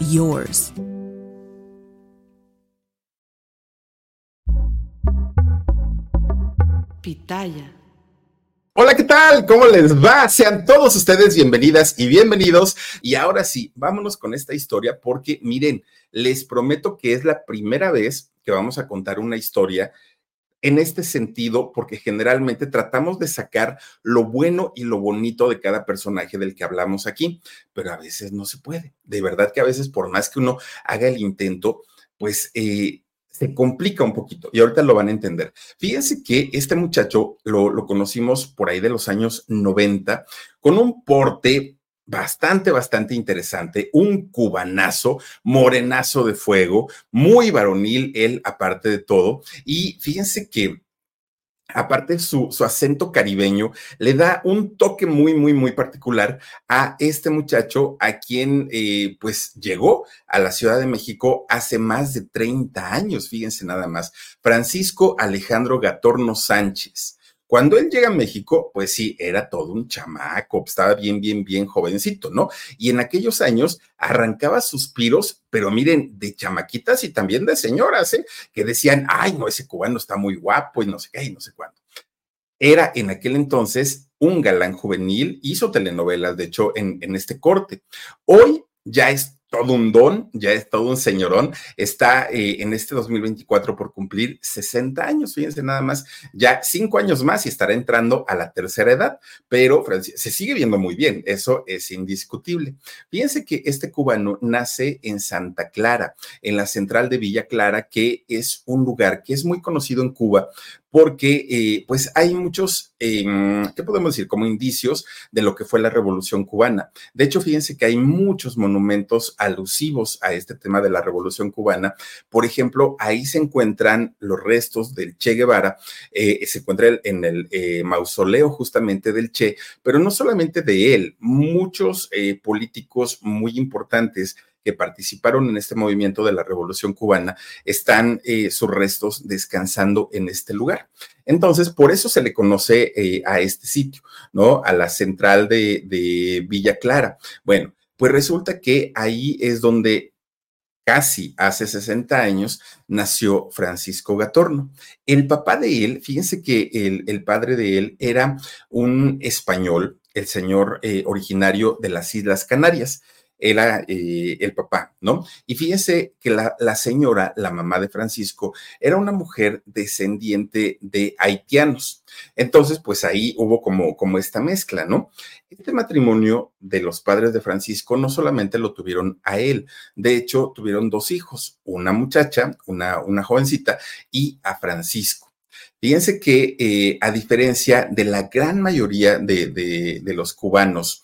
Yours. Pitaya. Hola, ¿qué tal? ¿Cómo les va? Sean todos ustedes bienvenidas y bienvenidos. Y ahora sí, vámonos con esta historia porque miren, les prometo que es la primera vez que vamos a contar una historia en este sentido, porque generalmente tratamos de sacar lo bueno y lo bonito de cada personaje del que hablamos aquí, pero a veces no se puede. De verdad que a veces, por más que uno haga el intento, pues eh, se complica un poquito y ahorita lo van a entender. Fíjense que este muchacho lo, lo conocimos por ahí de los años 90 con un porte bastante, bastante interesante, un cubanazo, morenazo de fuego, muy varonil él aparte de todo. Y fíjense que aparte su, su acento caribeño, le da un toque muy, muy, muy particular a este muchacho a quien eh, pues llegó a la Ciudad de México hace más de 30 años, fíjense nada más, Francisco Alejandro Gatorno Sánchez. Cuando él llega a México, pues sí, era todo un chamaco, estaba bien, bien, bien jovencito, ¿no? Y en aquellos años arrancaba suspiros, pero miren, de chamaquitas y también de señoras, ¿eh? Que decían, ay, no, ese cubano está muy guapo y no sé qué, y no sé cuándo. Era en aquel entonces un galán juvenil, hizo telenovelas, de hecho, en, en este corte. Hoy ya es todo un don, ya es todo un señorón. Está eh, en este 2024 por cumplir 60 años, fíjense nada más, ya cinco años más y estará entrando a la tercera edad, pero se sigue viendo muy bien, eso es indiscutible. Fíjense que este cubano nace en Santa Clara, en la central de Villa Clara, que es un lugar que es muy conocido en Cuba porque eh, pues hay muchos, eh, ¿qué podemos decir? Como indicios de lo que fue la revolución cubana. De hecho, fíjense que hay muchos monumentos alusivos a este tema de la revolución cubana. Por ejemplo, ahí se encuentran los restos del Che Guevara, eh, se encuentra en el eh, mausoleo justamente del Che, pero no solamente de él, muchos políticos muy importantes que participaron en este movimiento de la Revolución Cubana, están eh, sus restos descansando en este lugar. Entonces, por eso se le conoce eh, a este sitio, ¿no? A la central de, Villa Clara. Bueno, pues resulta que ahí es donde casi hace 60 años, nació Francisco Gatorno. El papá de él, fíjense que el, el padre de él era un español, el señor eh, originario de las Islas Canarias era eh, el papá, ¿no? Y fíjense que la, la, señora, la mamá de Francisco, era una mujer descendiente de haitianos. Entonces, pues ahí hubo como, como esta mezcla, ¿no? Este matrimonio de los padres de Francisco no solamente lo tuvieron a él, de hecho, tuvieron dos hijos, una muchacha, una, una jovencita, y a Francisco. Fíjense que eh, a diferencia de la gran mayoría de, de, de los cubanos,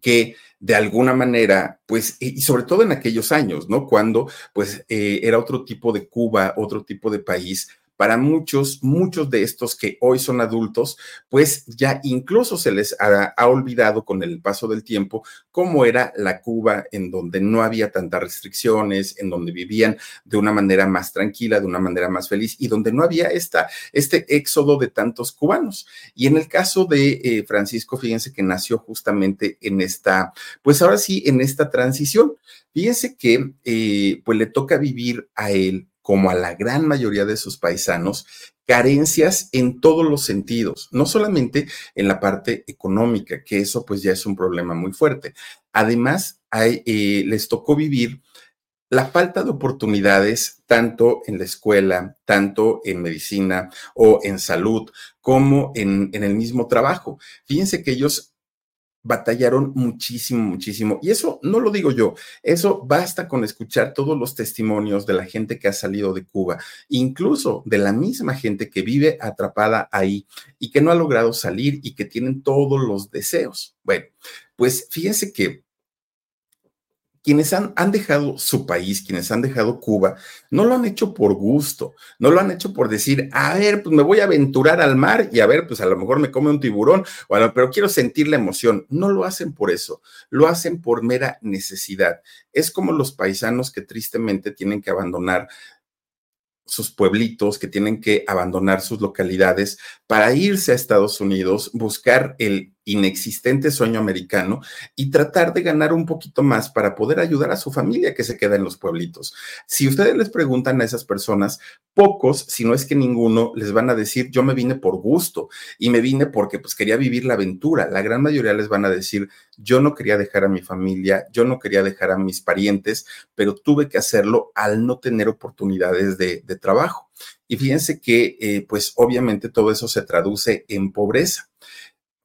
que de alguna manera, pues, y sobre todo en aquellos años, ¿no? Cuando, pues, eh, era otro tipo de Cuba, otro tipo de país, para muchos, muchos de estos que hoy son adultos, pues ya incluso se les ha, olvidado con el paso del tiempo cómo era la Cuba en donde no había tantas restricciones, en donde vivían de una manera más tranquila, de una manera más feliz y donde no había esta, este éxodo de tantos cubanos. Y en el caso de eh, Francisco, fíjense que nació justamente en esta, pues ahora sí, en esta transición. Fíjense que eh, pues le toca vivir a él como a la gran mayoría de sus paisanos, carencias en todos los sentidos, no solamente en la parte económica, que eso pues ya es un problema muy fuerte. Además, eh, les tocó vivir la falta de oportunidades, tanto en la escuela, tanto en medicina o en salud, como en, en el mismo trabajo. Fíjense que ellos batallaron muchísimo, muchísimo. Y eso no lo digo yo, eso basta con escuchar todos los testimonios de la gente que ha salido de Cuba, incluso de la misma gente que vive atrapada ahí y que no ha logrado salir y que tienen todos los deseos. Bueno, pues fíjense que quienes han, han, dejado su país, quienes han dejado Cuba, no lo han hecho por gusto, no lo han hecho por decir, a ver, pues me voy a aventurar al mar y a ver, pues a lo mejor me come un tiburón, pero quiero sentir la emoción. No lo hacen por eso, lo hacen por mera necesidad. Es como los paisanos que tristemente tienen que abandonar sus pueblitos, que tienen que abandonar sus localidades para irse a Estados Unidos, buscar el inexistente sueño americano y tratar de ganar un poquito más para poder ayudar a su familia que se queda en los pueblitos. Si ustedes les preguntan a esas personas, pocos, si no es que ninguno, les van a decir, yo me vine por gusto y me vine porque pues quería vivir la aventura. La gran mayoría les van a decir, yo no quería dejar a mi familia, yo no quería dejar a mis parientes, pero tuve que hacerlo al no tener oportunidades de, trabajo. Y fíjense que, eh, pues obviamente todo eso se traduce en pobreza.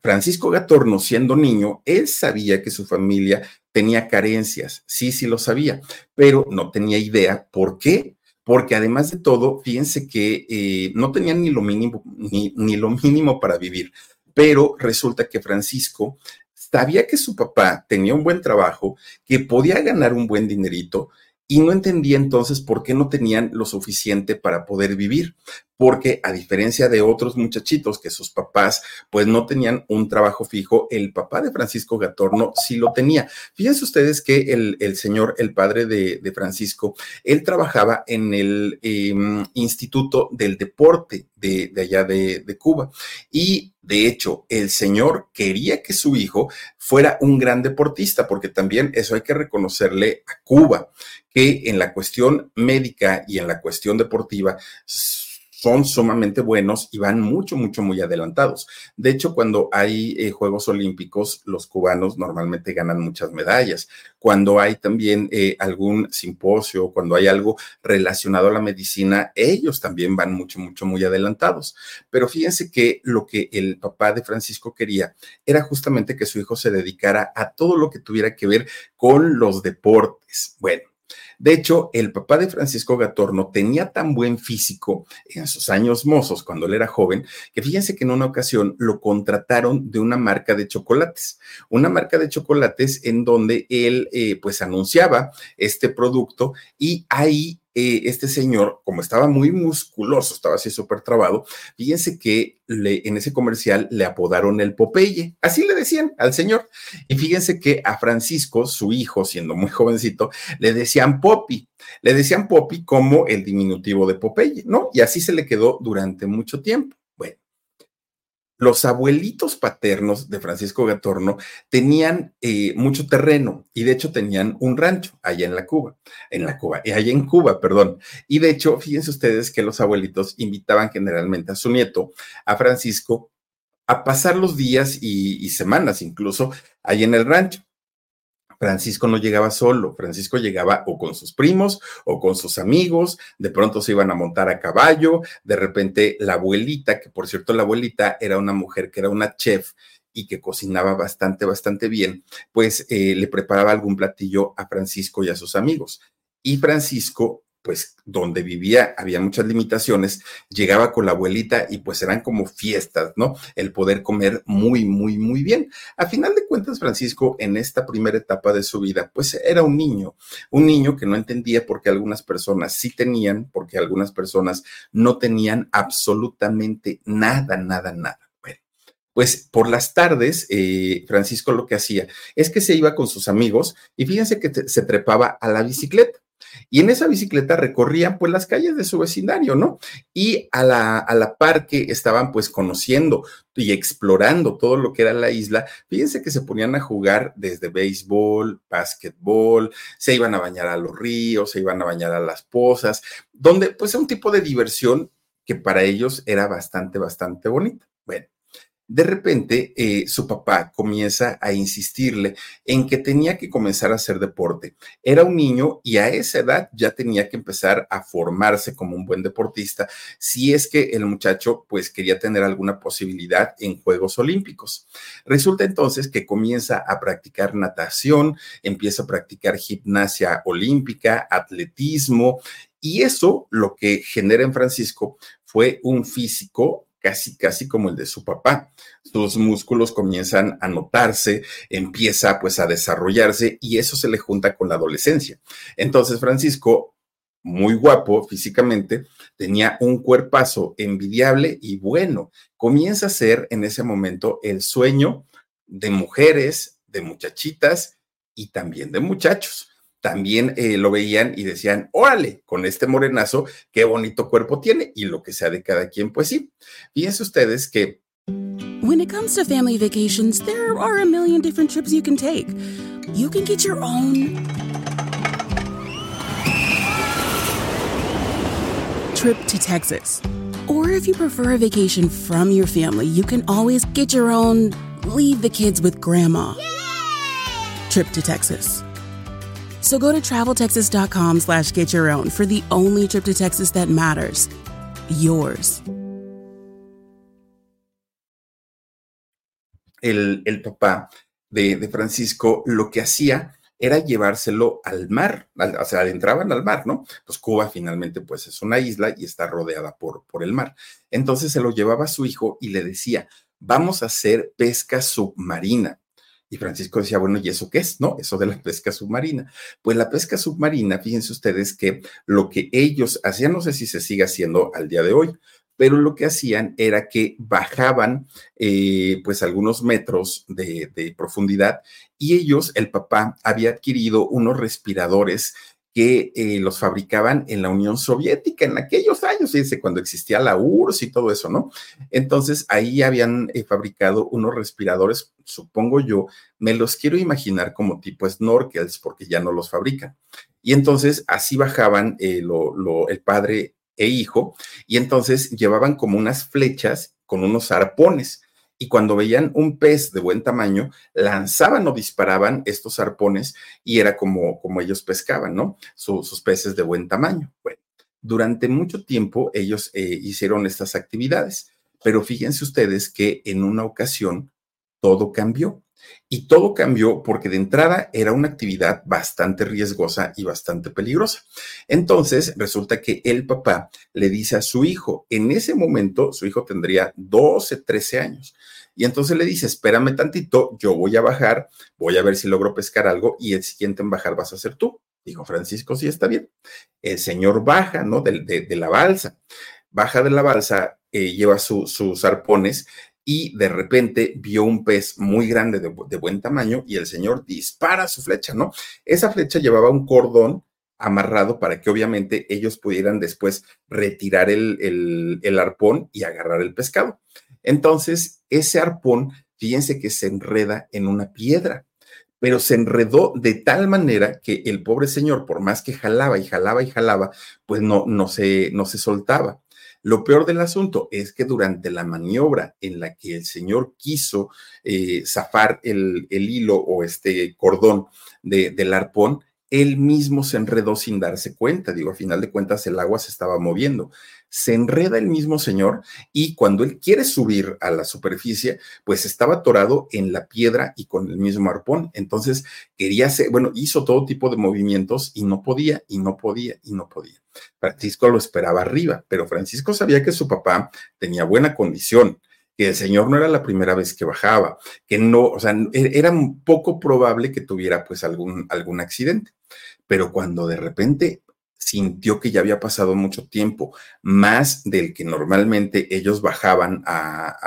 Francisco Gatorno, siendo niño, él sabía que su familia tenía carencias, sí, sí lo sabía, pero no tenía idea por qué. Porque además de todo, fíjense que eh, no tenían ni lo mínimo, ni, ni lo mínimo para vivir. Pero resulta que Francisco sabía que su papá tenía un buen trabajo, que podía ganar un buen dinerito, y no entendía entonces por qué no tenían lo suficiente para poder vivir porque a diferencia de otros muchachitos que sus papás pues no tenían un trabajo fijo, el papá de Francisco Gatorno sí lo tenía. Fíjense ustedes que el, el señor, el padre de, de, Francisco, él trabajaba en el eh, Instituto del Deporte de, de allá de, de Cuba y de hecho, el señor quería que su hijo fuera un gran deportista, porque también eso hay que reconocerle a Cuba, que en la cuestión médica y en la cuestión deportiva son sumamente buenos y van mucho, mucho, muy adelantados. De hecho, cuando hay eh, Juegos Olímpicos, los cubanos normalmente ganan muchas medallas. Cuando hay también eh, algún simposio, cuando hay algo relacionado a la medicina, ellos también van mucho, mucho, muy adelantados. Pero fíjense que lo que el papá de Francisco quería era justamente que su hijo se dedicara a todo lo que tuviera que ver con los deportes. Bueno de hecho, el papá de Francisco Gatorno tenía tan buen físico en sus años mozos, cuando él era joven, que fíjense que en una ocasión lo contrataron de una marca de chocolates, una marca de chocolates en donde él eh, pues anunciaba este producto y ahí eh, este señor, como estaba muy musculoso, estaba así súper trabado, fíjense que en ese comercial le apodaron el Popeye, así le decían al señor. Y fíjense que a Francisco, su hijo, siendo muy jovencito, le decían Poppy, le decían Poppy como el diminutivo de Popeye, ¿no? Y así se le quedó durante mucho tiempo los abuelitos paternos de Francisco Gatorno tenían eh, mucho terreno y de hecho tenían un rancho allá en la Cuba, en la Cuba, eh, allá en Cuba, perdón. Y de hecho, fíjense ustedes que los abuelitos invitaban generalmente a su nieto, a Francisco, a pasar los días y, y semanas incluso allá en el rancho. Francisco no llegaba solo, Francisco llegaba o con sus primos o con sus amigos, de pronto se iban a montar a caballo, de repente la abuelita, que por cierto la abuelita era una mujer que era una chef y que cocinaba bastante, bastante bien, pues eh, le preparaba algún platillo a Francisco y a sus amigos. Y Francisco pues donde vivía había muchas limitaciones, llegaba con la abuelita y pues eran como fiestas, ¿no? El poder comer muy, muy, muy bien. A final de cuentas, Francisco, en esta primera etapa de su vida, pues era un niño, un niño que no entendía por qué algunas personas sí tenían, porque algunas personas no tenían absolutamente nada, nada, nada pues por las tardes, eh, Francisco lo que hacía es que se iba con sus amigos y fíjense que se trepaba a la bicicleta. Y en esa bicicleta recorrían pues las calles de su vecindario, ¿no? Y a la, a la par que estaban pues conociendo y explorando todo lo que era la isla, fíjense que se ponían a jugar desde béisbol, básquetbol, se iban a bañar a los ríos, se iban a bañar a las pozas, donde pues es un tipo de diversión que para ellos era bastante, bastante bonita. Bueno, de repente eh, su papá comienza a insistirle en que tenía que comenzar a hacer deporte. Era un niño y a esa edad ya tenía que empezar a formarse como un buen deportista si es que el muchacho pues quería tener alguna posibilidad en Juegos Olímpicos. Resulta entonces que comienza a practicar natación, empieza a practicar gimnasia olímpica, atletismo y eso lo que genera en Francisco fue un físico casi, casi como el de su papá. Sus músculos comienzan a notarse, empieza pues a desarrollarse y eso se le junta con la adolescencia. Entonces Francisco, muy guapo físicamente, tenía un cuerpazo envidiable y bueno, comienza a ser en ese momento el sueño de mujeres, de muchachitas y también de muchachos también eh, lo veían y decían, órale, con este morenazo, qué bonito cuerpo tiene y lo que sea de cada quien, pues sí. Fíjense ustedes que... When it comes to family vacations, there are a million different trips you can take. You can get your own trip to Texas. Or if you prefer a vacation from your family, you can always get your own leave the kids with grandma trip to Texas. So go to traveltexas.com slash get your own for the only trip to Texas that matters. Yours. El, el papá de, de, Francisco lo que hacía era llevárselo al mar, al, o sea, adentraban al mar, ¿no? Pues Cuba finalmente pues es una isla y está rodeada por, por el mar. Entonces se lo llevaba a su hijo y le decía, vamos a hacer pesca submarina. Y Francisco decía, bueno, ¿y eso qué es? No, eso de la pesca submarina. Pues la pesca submarina, fíjense ustedes que lo que ellos hacían, no sé si se sigue haciendo al día de hoy, pero lo que hacían era que bajaban eh, pues algunos metros de, de profundidad y ellos, el papá, había adquirido unos respiradores que eh, los fabricaban en la Unión Soviética en aquellos años, fíjense, cuando existía la URSS y todo eso, ¿no? Entonces ahí habían eh, fabricado unos respiradores, supongo yo, me los quiero imaginar como tipo snorkels, porque ya no los fabrican. Y entonces así bajaban eh, el padre e hijo, y entonces llevaban como unas flechas con unos arpones y cuando veían un pez de buen tamaño, lanzaban o disparaban estos arpones y era como, como ellos pescaban, ¿no? sus peces de buen tamaño. Bueno, durante mucho tiempo ellos eh, hicieron estas actividades, pero fíjense ustedes que en una ocasión todo cambió. Y todo cambió porque de entrada era una actividad bastante riesgosa y bastante peligrosa. Entonces, resulta que el papá le dice a su hijo, en ese momento su hijo tendría 12, 13 años, y entonces le dice, espérame tantito, yo voy a bajar, voy a ver si logro pescar algo y el siguiente en bajar vas a ser tú. Dijo Francisco, sí, está bien. El señor baja, ¿no? De, la balsa. Baja de la balsa, eh, lleva sus arpones y de repente vio un pez muy grande de, buen tamaño y el señor dispara su flecha, ¿no? Esa flecha llevaba un cordón amarrado para que obviamente ellos pudieran después retirar el, arpón y agarrar el pescado. Entonces, ese arpón, fíjense que se enreda en una piedra, pero se enredó de tal manera que el pobre señor, por más que jalaba y jalaba y jalaba, pues no, no, se, no se soltaba. Lo peor del asunto es que durante la maniobra en la que el señor quiso eh, zafar el, hilo o este cordón del arpón, él mismo se enredó sin darse cuenta. Digo, a final de cuentas el agua se estaba moviendo. Se enreda el mismo señor y cuando él quiere subir a la superficie, pues estaba atorado en la piedra y con el mismo arpón. Entonces quería hacer, bueno, hizo todo tipo de movimientos y no podía, y no podía, y no podía. Francisco lo esperaba arriba, pero Francisco sabía que su papá tenía buena condición que el señor no era la primera vez que bajaba, que no, o sea, e-, era poco probable que tuviera pues algún, algún accidente. Pero cuando de repente sintió que ya había pasado mucho tiempo, más del que normalmente ellos bajaban a,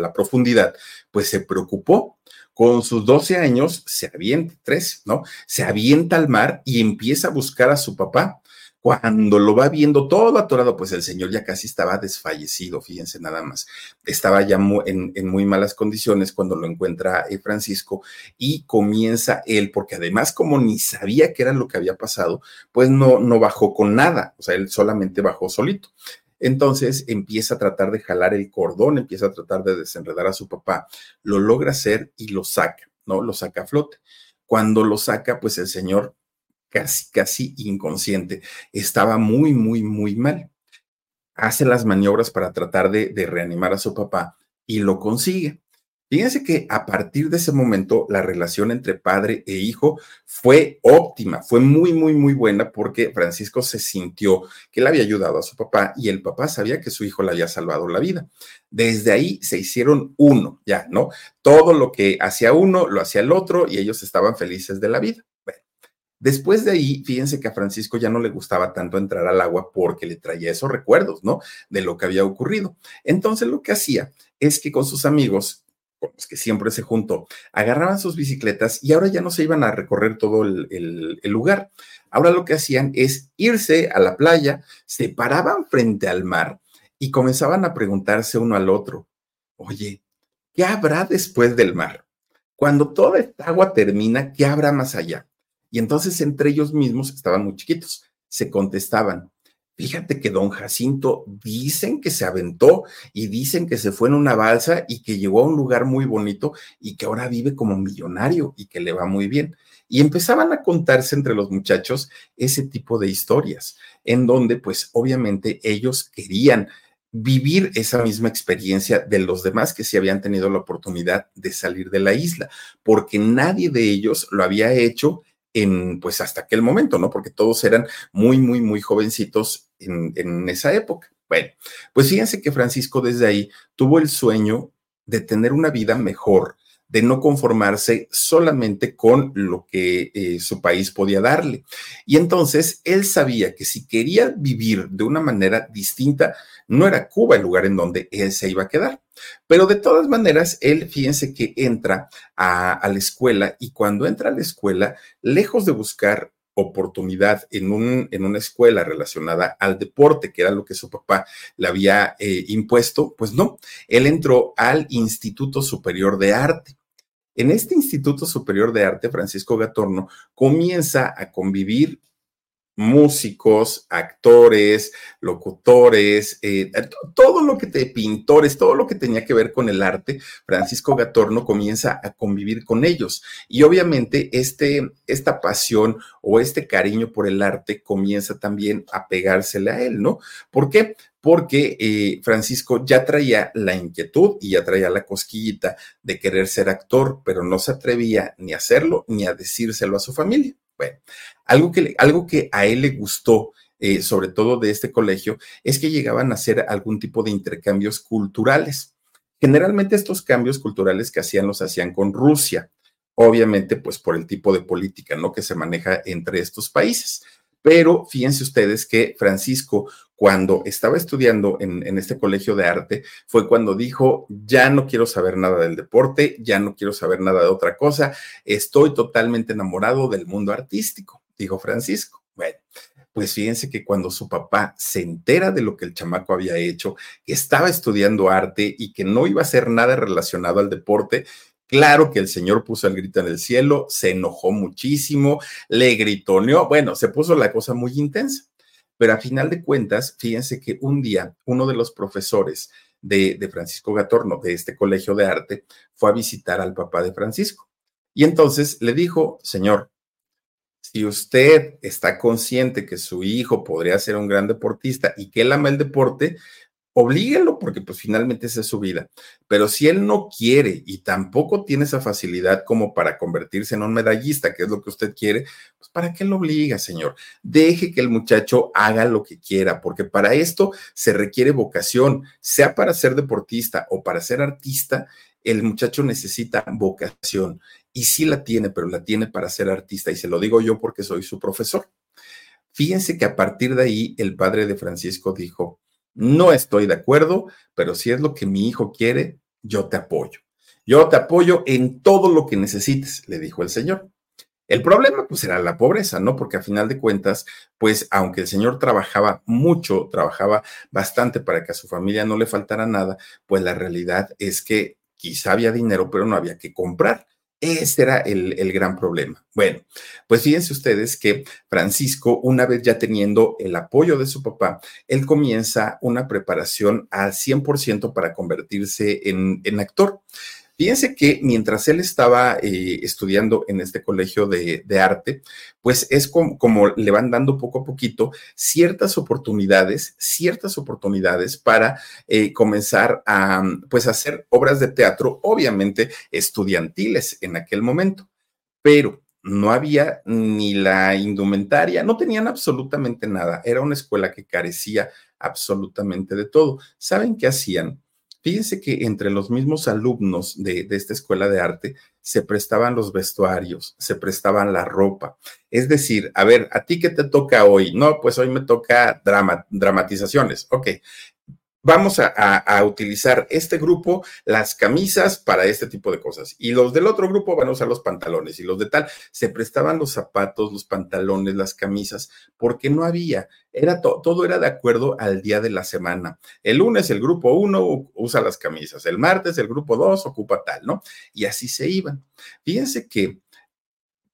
la profundidad, pues se preocupó. Con sus 12 años se avienta, tres, ¿no? Se avienta al mar y empieza a buscar a su papá cuando lo va viendo todo atorado, pues el señor ya casi estaba desfallecido, fíjense nada más. Estaba ya en, muy malas condiciones cuando lo encuentra eh, Francisco y comienza él, porque además como ni sabía qué era lo que había pasado, pues no, no bajó con nada, o sea, él solamente bajó solito. Entonces empieza a tratar de jalar el cordón, empieza a tratar de desenredar a su papá, lo logra hacer y lo saca, ¿no? Lo saca a flote. Cuando lo saca, pues el señor casi, casi inconsciente, estaba muy, muy, muy mal. Hace las maniobras para tratar de, de reanimar a su papá y lo consigue. Fíjense que a partir de ese momento la relación entre padre e hijo fue óptima, fue muy, muy, muy buena porque Francisco se sintió que le había ayudado a su papá y el papá sabía que su hijo le había salvado la vida. Desde ahí se hicieron uno, ya, ¿no? Todo lo que hacía uno lo hacía el otro y ellos estaban felices de la vida. Después de ahí, fíjense que a Francisco ya no le gustaba tanto entrar al agua porque le traía esos recuerdos, ¿no? De lo que había ocurrido. Entonces lo que hacía es que con sus amigos los que siempre se juntó, agarraban sus bicicletas y ahora ya no se iban a recorrer todo el, lugar. Ahora lo que hacían es irse a la playa, se paraban frente al mar y comenzaban a preguntarse uno al otro, oye, ¿qué habrá después del mar? Cuando toda esta agua termina, ¿qué habrá más allá? Y entonces entre ellos mismos, estaban muy chiquitos, se contestaban, Fíjate que don Jacinto dicen que se aventó y dicen que se fue en una balsa y que llegó a un lugar muy bonito y que ahora vive como millonario y que le va muy bien. Y empezaban a contarse entre los muchachos ese tipo de historias, en donde pues obviamente ellos querían vivir esa misma experiencia de los demás que sí habían tenido la oportunidad de salir de la isla, porque nadie de ellos lo había hecho en, pues hasta aquel momento, ¿no? Porque todos eran muy, muy, muy jovencitos en, en esa época. Bueno, pues fíjense que Francisco desde ahí tuvo el sueño de tener una vida mejor, de no conformarse solamente con lo que eh, su país podía darle. Y entonces él sabía que si quería vivir de una manera distinta, no era Cuba el lugar en donde él se iba a quedar. Pero de todas maneras, él, fíjense que entra a, la escuela y cuando entra a la escuela, lejos de buscar oportunidad en, un, en una escuela relacionada al deporte, que era lo que su papá le había eh, impuesto, pues no, él entró al Instituto Superior de Arte. En este Instituto Superior de Arte, Francisco Gatorno comienza a convivir músicos, actores, locutores, eh, todo lo que te, pintores, todo lo que tenía que ver con el arte, Francisco Gatorno comienza a convivir con ellos. Y obviamente este, esta pasión o este cariño por el arte comienza también a pegársele a él, ¿no? ¿Por qué? Porque eh, Francisco ya traía la inquietud y ya traía la cosquillita de querer ser actor, pero no se atrevía ni a hacerlo ni a decírselo a su familia. Bueno, algo que, algo que a él le gustó, eh, sobre todo de este colegio, es que llegaban a hacer algún tipo de intercambios culturales. Generalmente estos cambios culturales que hacían los hacían con Rusia, obviamente pues por el tipo de política, ¿no? Que se maneja entre estos países. Pero fíjense ustedes que Francisco, cuando estaba estudiando en, este colegio de arte, fue cuando dijo, ya no quiero saber nada del deporte, ya no quiero saber nada de otra cosa, estoy totalmente enamorado del mundo artístico, dijo Francisco. Bueno, pues fíjense que cuando su papá se entera de lo que el chamaco había hecho, que estaba estudiando arte y que no iba a hacer nada relacionado al deporte, Claro que el señor puso el grito en el cielo, se enojó muchísimo, le gritoneó, bueno, se puso la cosa muy intensa. Pero a final de cuentas, fíjense que un día uno de los profesores de, de, Francisco Gatorno, de este colegio de arte, fue a visitar al papá de Francisco. Y entonces le dijo, señor, si usted está consciente que su hijo podría ser un gran deportista y que él ama el deporte, oblíguelo porque pues finalmente esa es su vida. Pero si él no quiere y tampoco tiene esa facilidad como para convertirse en un medallista, que es lo que usted quiere, pues ¿para qué lo obliga, señor? Deje que el muchacho haga lo que quiera, porque para esto se requiere vocación, sea para ser deportista o para ser artista, el muchacho necesita vocación. Y sí la tiene, pero la tiene para ser artista. Y se lo digo yo porque soy su profesor. Fíjense que a partir de ahí el padre de Francisco dijo, no estoy de acuerdo, pero si es lo que mi hijo quiere, yo te apoyo. Yo te apoyo en todo lo que necesites, le dijo el Señor. El problema, pues, era la pobreza, ¿no? Porque a final de cuentas, pues, aunque el señor trabajaba mucho, trabajaba bastante para que a su familia no le faltara nada, pues la realidad es que quizá había dinero, pero no había que comprar. Ese era el, el, gran problema. Bueno, pues fíjense ustedes que Francisco, una vez ya teniendo el apoyo de su papá, él comienza una preparación al 100% para convertirse en, en actor. Fíjense que mientras él estaba eh, estudiando en este colegio de, arte, pues es como, le van dando poco a poquito ciertas oportunidades, ciertas oportunidades para eh, comenzar a pues hacer obras de teatro, obviamente estudiantiles en aquel momento, pero no había ni la indumentaria, no tenían absolutamente nada. Era una escuela que carecía absolutamente de todo. ¿Saben qué hacían? Fíjense que entre los mismos alumnos de, esta escuela de arte se prestaban los vestuarios, se prestaban la ropa. Es decir, a ver, ¿a ti qué te toca hoy? No, pues hoy me toca drama, dramatizaciones. Ok, vamos a, utilizar este grupo las camisas para este tipo de cosas y los del otro grupo van a usar los pantalones y los de tal se prestaban los zapatos, los pantalones, las camisas, porque no había, era todo era de acuerdo al día de la semana. El lunes el grupo uno usa las camisas, el martes el grupo dos ocupa tal, ¿no? Y así se iban. Fíjense que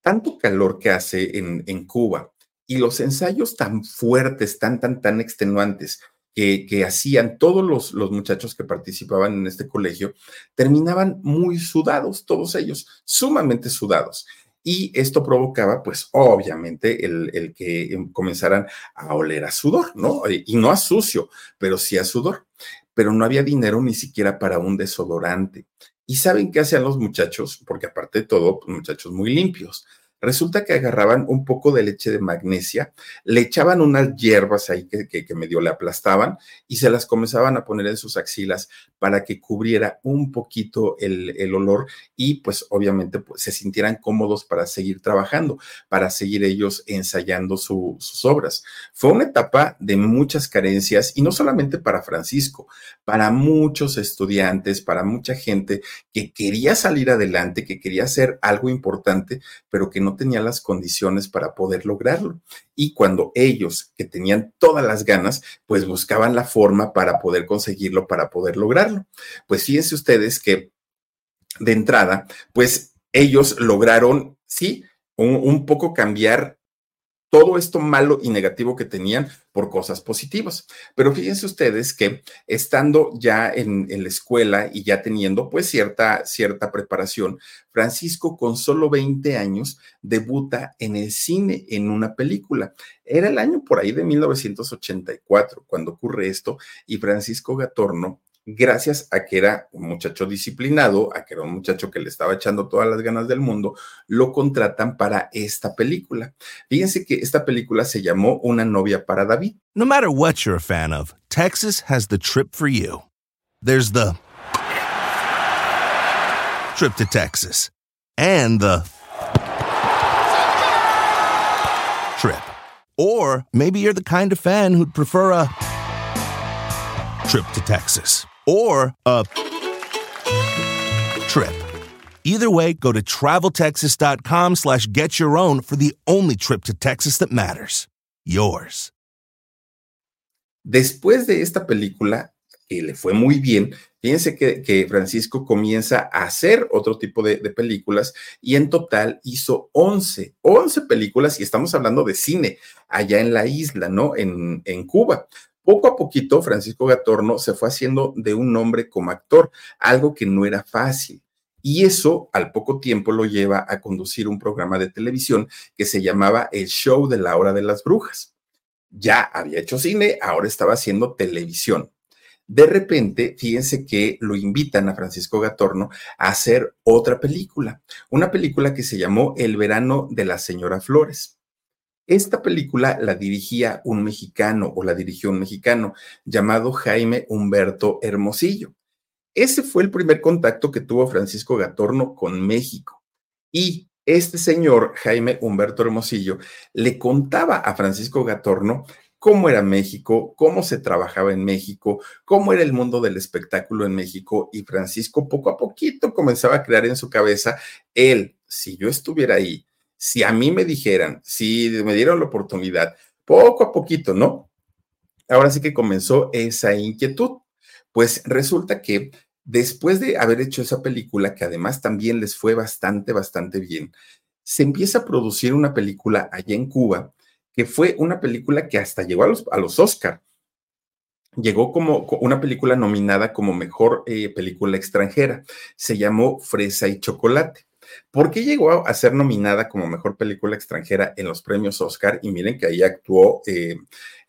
tanto calor que hace en, en Cuba y los ensayos tan fuertes, tan, tan, tan extenuantes, que, hacían todos los, los, muchachos que participaban en este colegio, terminaban muy sudados, todos ellos, sumamente sudados. Y esto provocaba, pues, obviamente, el, el que em, comenzaran a oler a sudor, ¿no? Y no a sucio, pero sí a sudor. Pero no había dinero ni siquiera para un desodorante. ¿Y saben qué hacían los muchachos? Porque aparte de todo, pues, muchachos muy limpios. Resulta que agarraban un poco de leche de magnesia, le echaban unas hierbas ahí que, medio le aplastaban y se las comenzaban a poner en sus axilas para que cubriera un poquito el, el olor y pues obviamente pues, se sintieran cómodos para seguir trabajando, para seguir ellos ensayando sus obras. Fue una etapa de muchas carencias y no solamente para Francisco, para muchos estudiantes, para mucha gente que quería salir adelante, que quería hacer algo importante, pero que no tenía las condiciones para poder lograrlo. Y cuando ellos, que tenían todas las ganas, pues buscaban la forma para poder conseguirlo, para poder lograrlo. Pues fíjense ustedes que de entrada, pues ellos lograron, sí, un poco cambiar todo esto malo y negativo que tenían por cosas positivas. Pero fíjense ustedes que estando ya en, la escuela y ya teniendo pues cierta, cierta preparación, Francisco con solo 20 años debuta en el cine en una película. Era el año por ahí de 1984 cuando ocurre esto y Francisco Gatorno gracias a que era un muchacho disciplinado, a que era un muchacho que le estaba echando todas las ganas del mundo, lo contratan para esta película. Fíjense que esta película se llamó Una novia para David. No matter what you're a fan of, Texas has the trip for you. There's the trip to Texas and the trip. Or maybe you're the kind of fan who'd prefer a trip to Texas or a trip. Either way, go to traveltexas.com slash get for the only trip to Texas that matters. Yours. Después de esta película, que le fue muy bien, fíjense que, Francisco comienza a hacer otro tipo de, películas y en total hizo 11, 11 películas y estamos hablando de cine allá en la isla, ¿no? En Cuba. Poco a poquito, Francisco Gatorno se fue haciendo de un nombre como actor, algo que no era fácil. Y eso al poco tiempo lo lleva a conducir un programa de televisión que se llamaba El Show de la Hora de las Brujas. Ya había hecho cine, ahora estaba haciendo televisión. De repente, fíjense que lo invitan a Francisco Gatorno a hacer otra película, una película que se llamó El verano de la señora Flores. Esta película la dirigía un mexicano o la dirigió un mexicano llamado Jaime Humberto Hermosillo. Ese fue el primer contacto que tuvo Francisco Gatorno con México. Y este señor, Jaime Humberto Hermosillo, le contaba a Francisco Gatorno cómo era México, cómo se trabajaba en México, cómo era el mundo del espectáculo en México. Y Francisco poco a poquito comenzaba a crear en su cabeza, él, si yo estuviera ahí, si a mí me dijeran, si me dieron la oportunidad, poco a poquito, ¿no? Ahora sí que comenzó esa inquietud. Pues resulta que después de haber hecho esa película, que además también les fue bastante, bastante bien, se empieza a producir una película allá en Cuba, que fue una película que hasta llegó a los, a los Oscar. Llegó como una película nominada como mejor eh, película extranjera. Se llamó Fresa y Chocolate. ¿Por qué llegó a ser nominada como mejor película extranjera en los premios Oscar? Y miren que ahí actuó eh,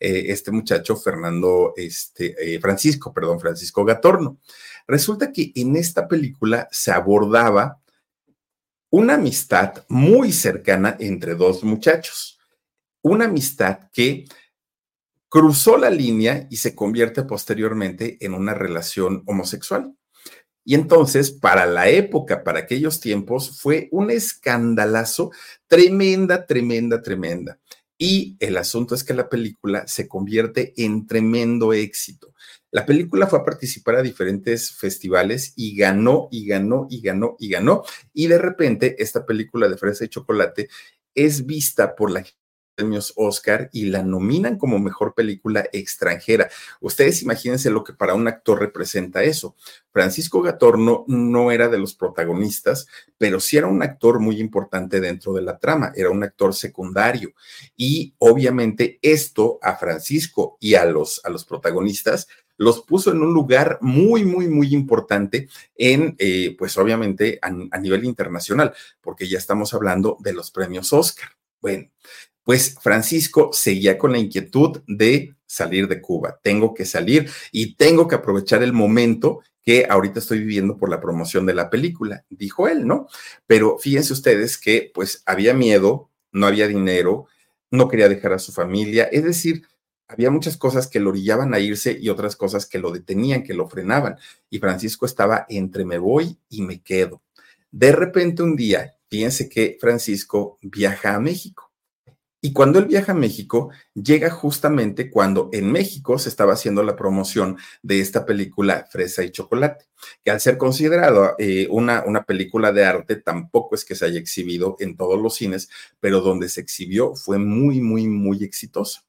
eh, este muchacho, Fernando, este, Francisco, perdón, Francisco Gatorno. Resulta que en esta película se abordaba una amistad muy cercana entre dos muchachos. Una amistad que cruzó la línea y se convierte posteriormente en una relación homosexual. Y entonces, para la época, para aquellos tiempos, fue un escandalazo tremenda, tremenda, tremenda. Y el asunto es que la película se convierte en tremendo éxito. La película fue a participar a diferentes festivales y ganó y ganó y ganó y ganó. Y de repente esta película de Fresa y Chocolate es vista por la premios Oscar y la nominan como mejor película extranjera. Ustedes imagínense lo que para un actor representa eso. Francisco Gatorno no era de los protagonistas, pero sí era un actor muy importante dentro de la trama, era un actor secundario. Y obviamente esto a Francisco y a los, a los protagonistas los puso en un lugar muy, muy, muy importante en, eh, pues obviamente a, a nivel internacional, porque ya estamos hablando de los premios Oscar. Bueno, pues Francisco seguía con la inquietud de salir de Cuba. Tengo que salir y tengo que aprovechar el momento que ahorita estoy viviendo por la promoción de la película, dijo él, ¿no? Pero fíjense ustedes que pues había miedo, no había dinero, no quería dejar a su familia, es decir, había muchas cosas que lo orillaban a irse y otras cosas que lo detenían, que lo frenaban. Y Francisco estaba entre me voy y me quedo. De repente un día, fíjense que Francisco viaja a México y cuando él viaja a México, llega justamente cuando en México se estaba haciendo la promoción de esta película Fresa y Chocolate, que al ser considerado eh, una, una película de arte, tampoco es que se haya exhibido en todos los cines, pero donde se exhibió fue muy, muy, muy exitoso.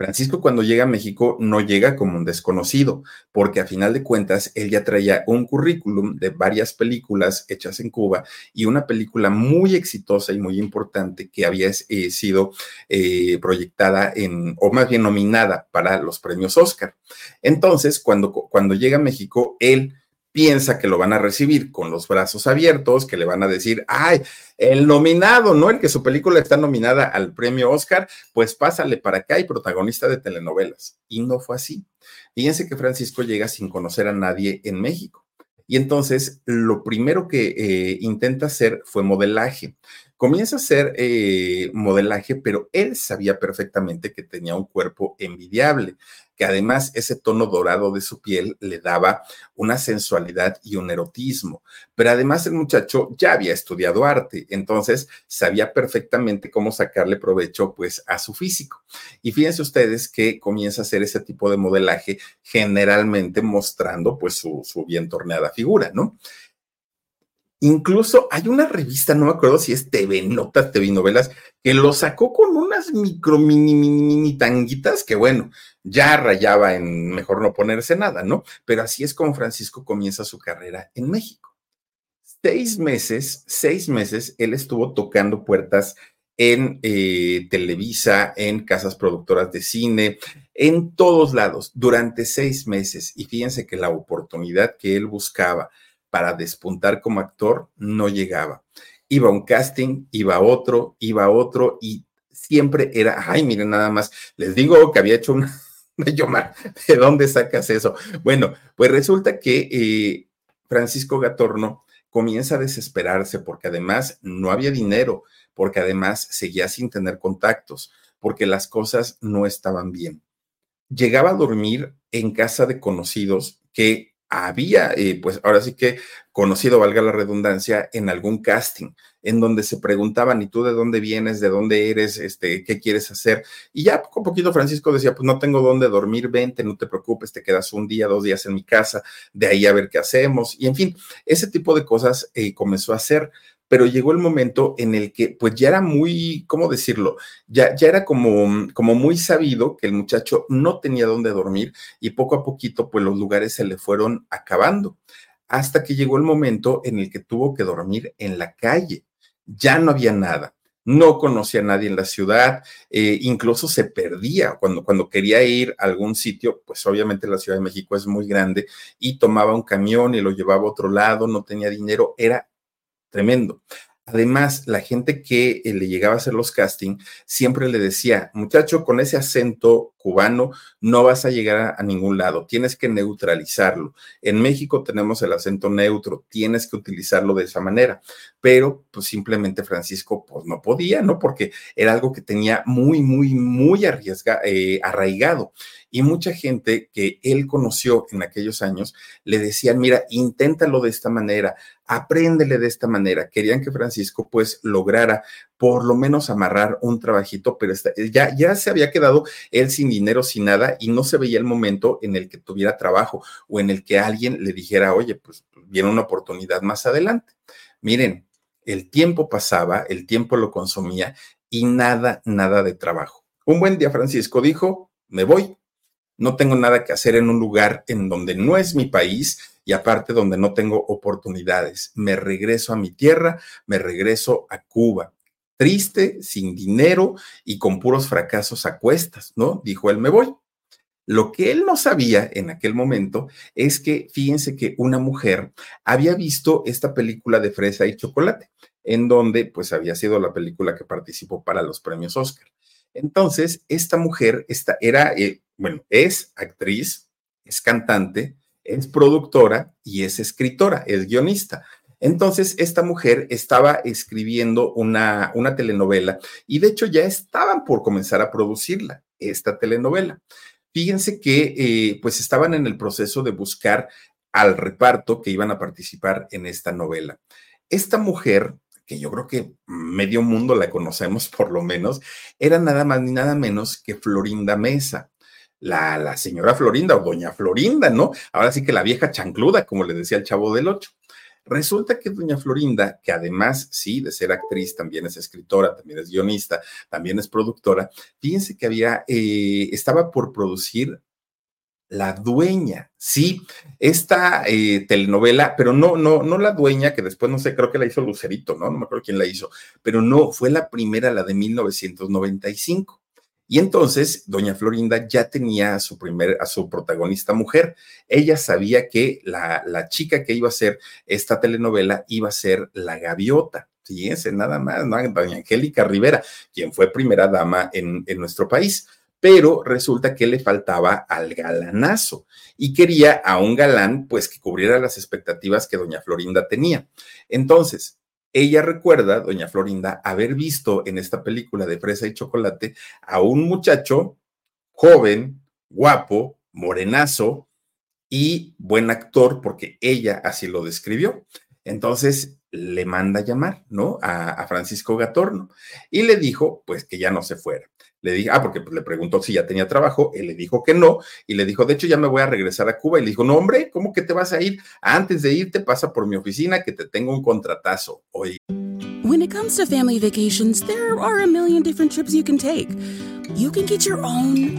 Francisco cuando llega a México no llega como un desconocido, porque a final de cuentas él ya traía un currículum de varias películas hechas en Cuba y una película muy exitosa y muy importante que había eh, sido eh, proyectada en, o más bien nominada para los premios Oscar. Entonces, cuando, cuando llega a México, él piensa que lo van a recibir con los brazos abiertos, que le van a decir, ay, el nominado, ¿no? El que su película está nominada al premio Oscar, pues pásale para acá y protagonista de telenovelas. Y no fue así. Fíjense que Francisco llega sin conocer a nadie en México. Y entonces lo primero que eh, intenta hacer fue modelaje. Comienza a hacer eh, modelaje, pero él sabía perfectamente que tenía un cuerpo envidiable que además ese tono dorado de su piel le daba una sensualidad y un erotismo. Pero además el muchacho ya había estudiado arte, entonces sabía perfectamente cómo sacarle provecho pues a su físico. Y fíjense ustedes que comienza a hacer ese tipo de modelaje generalmente mostrando pues su, su bien torneada figura, ¿no? Incluso hay una revista, no me acuerdo si es TV Notas, TV Novelas, que lo sacó con unas micro mini, mini, mini tanguitas que, bueno, ya rayaba en mejor no ponerse nada, ¿no? Pero así es como Francisco comienza su carrera en México. Seis meses, seis meses, él estuvo tocando puertas en eh, Televisa, en casas productoras de cine, en todos lados, durante seis meses. Y fíjense que la oportunidad que él buscaba, para despuntar como actor no llegaba. Iba a un casting, iba a otro, iba a otro y siempre era, ay, miren nada más, les digo que había hecho una, Yomar, ¿de dónde sacas eso? Bueno, pues resulta que eh, Francisco Gatorno comienza a desesperarse porque además no había dinero, porque además seguía sin tener contactos, porque las cosas no estaban bien. Llegaba a dormir en casa de conocidos que había, pues ahora sí que conocido, valga la redundancia, en algún casting, en donde se preguntaban, ¿y tú de dónde vienes? ¿De dónde eres? Este, ¿Qué quieres hacer? Y ya poco a poquito Francisco decía, pues no tengo dónde dormir, vente, no te preocupes, te quedas un día, dos días en mi casa, de ahí a ver qué hacemos. Y en fin, ese tipo de cosas eh, comenzó a hacer, pero llegó el momento en el que pues ya era muy, ¿cómo decirlo? Ya, ya era como, como muy sabido que el muchacho no tenía dónde dormir y poco a poquito pues los lugares se le fueron acabando hasta que llegó el momento en el que tuvo que dormir en la calle. Ya no había nada no conocía a nadie en la ciudad, eh, incluso se perdía cuando, cuando quería ir a algún sitio, pues obviamente la Ciudad de México es muy grande y tomaba un camión y lo llevaba a otro lado, no tenía dinero, era tremendo. Además, la gente que eh, le llegaba a hacer los casting siempre le decía, muchacho, con ese acento cubano no vas a llegar a, ningún lado, tienes que neutralizarlo. En México tenemos el acento neutro, tienes que utilizarlo de esa manera, pero pues simplemente Francisco pues no podía, ¿no? Porque era algo que tenía muy, muy, muy arriesga, eh, arraigado. Y mucha gente que él conoció en aquellos años le decían, mira, inténtalo de esta manera, apréndele de esta manera. Querían que Francisco pues lograra por lo menos amarrar un trabajito, pero ya, ya se había quedado él sin dinero, sin nada, y no se veía el momento en el que tuviera trabajo o en el que alguien le dijera, oye, pues viene una oportunidad más adelante. Miren, el tiempo pasaba, el tiempo lo consumía y nada, nada de trabajo. Un buen día Francisco dijo, me voy, no tengo nada que hacer en un lugar en donde no es mi país y aparte donde no tengo oportunidades. Me regreso a mi tierra, me regreso a Cuba. Triste, sin dinero y con puros fracasos a cuestas, ¿no? Dijo él, me voy. Lo que él no sabía en aquel momento es que, fíjense que una mujer había visto esta película de fresa y chocolate, en donde pues había sido la película que participó para los premios Oscar. Entonces, esta mujer esta, era, eh, bueno, es actriz, es cantante, es productora y es escritora, es guionista. Entonces, esta mujer estaba escribiendo una, una telenovela y de hecho ya estaban por comenzar a producirla, esta telenovela. Fíjense que eh, pues estaban en el proceso de buscar al reparto que iban a participar en esta novela. Esta mujer que yo creo que medio mundo la conocemos por lo menos, era nada más ni nada menos que Florinda Mesa. La, señora Florinda o doña Florinda, ¿no? Ahora sí que la vieja chancluda, como le decía el chavo del ocho. Resulta que doña Florinda, que además, sí, de ser actriz, también es escritora, también es guionista, también es productora, fíjense que había, eh, estaba por producir la dueña, sí, esta eh, telenovela, pero no, no, no la dueña, que después no sé, creo que la hizo Lucerito, ¿no? No me acuerdo quién la hizo, pero no, fue la primera, la de 1995. Y entonces, doña Florinda ya tenía a su primer, a su protagonista mujer. Ella sabía que la, la chica que iba a hacer esta telenovela iba a ser la gaviota. Fíjense, nada más, ¿no? Doña Angélica Rivera, quien fue primera dama en, en nuestro país pero resulta que le faltaba al galanazo y quería a un galán pues que cubriera las expectativas que doña Florinda tenía. Entonces, ella recuerda, doña Florinda, haber visto en esta película de fresa y chocolate a un muchacho joven, guapo, morenazo y buen actor, porque ella así lo describió. Entonces le manda llamar, ¿no? A, a Francisco Gatorno y le dijo, pues que ya no se fuera. Le dije, ah, porque pues, le preguntó si ya tenía trabajo, él le dijo que no, y le dijo, de hecho, ya me voy a regresar a Cuba. Y le dijo, no, hombre, ¿cómo que te vas a ir? Antes de irte, pasa por mi oficina que te tengo un contratazo. Oye. When it comes to family vacations, there are a million different trips you can take. You can get your own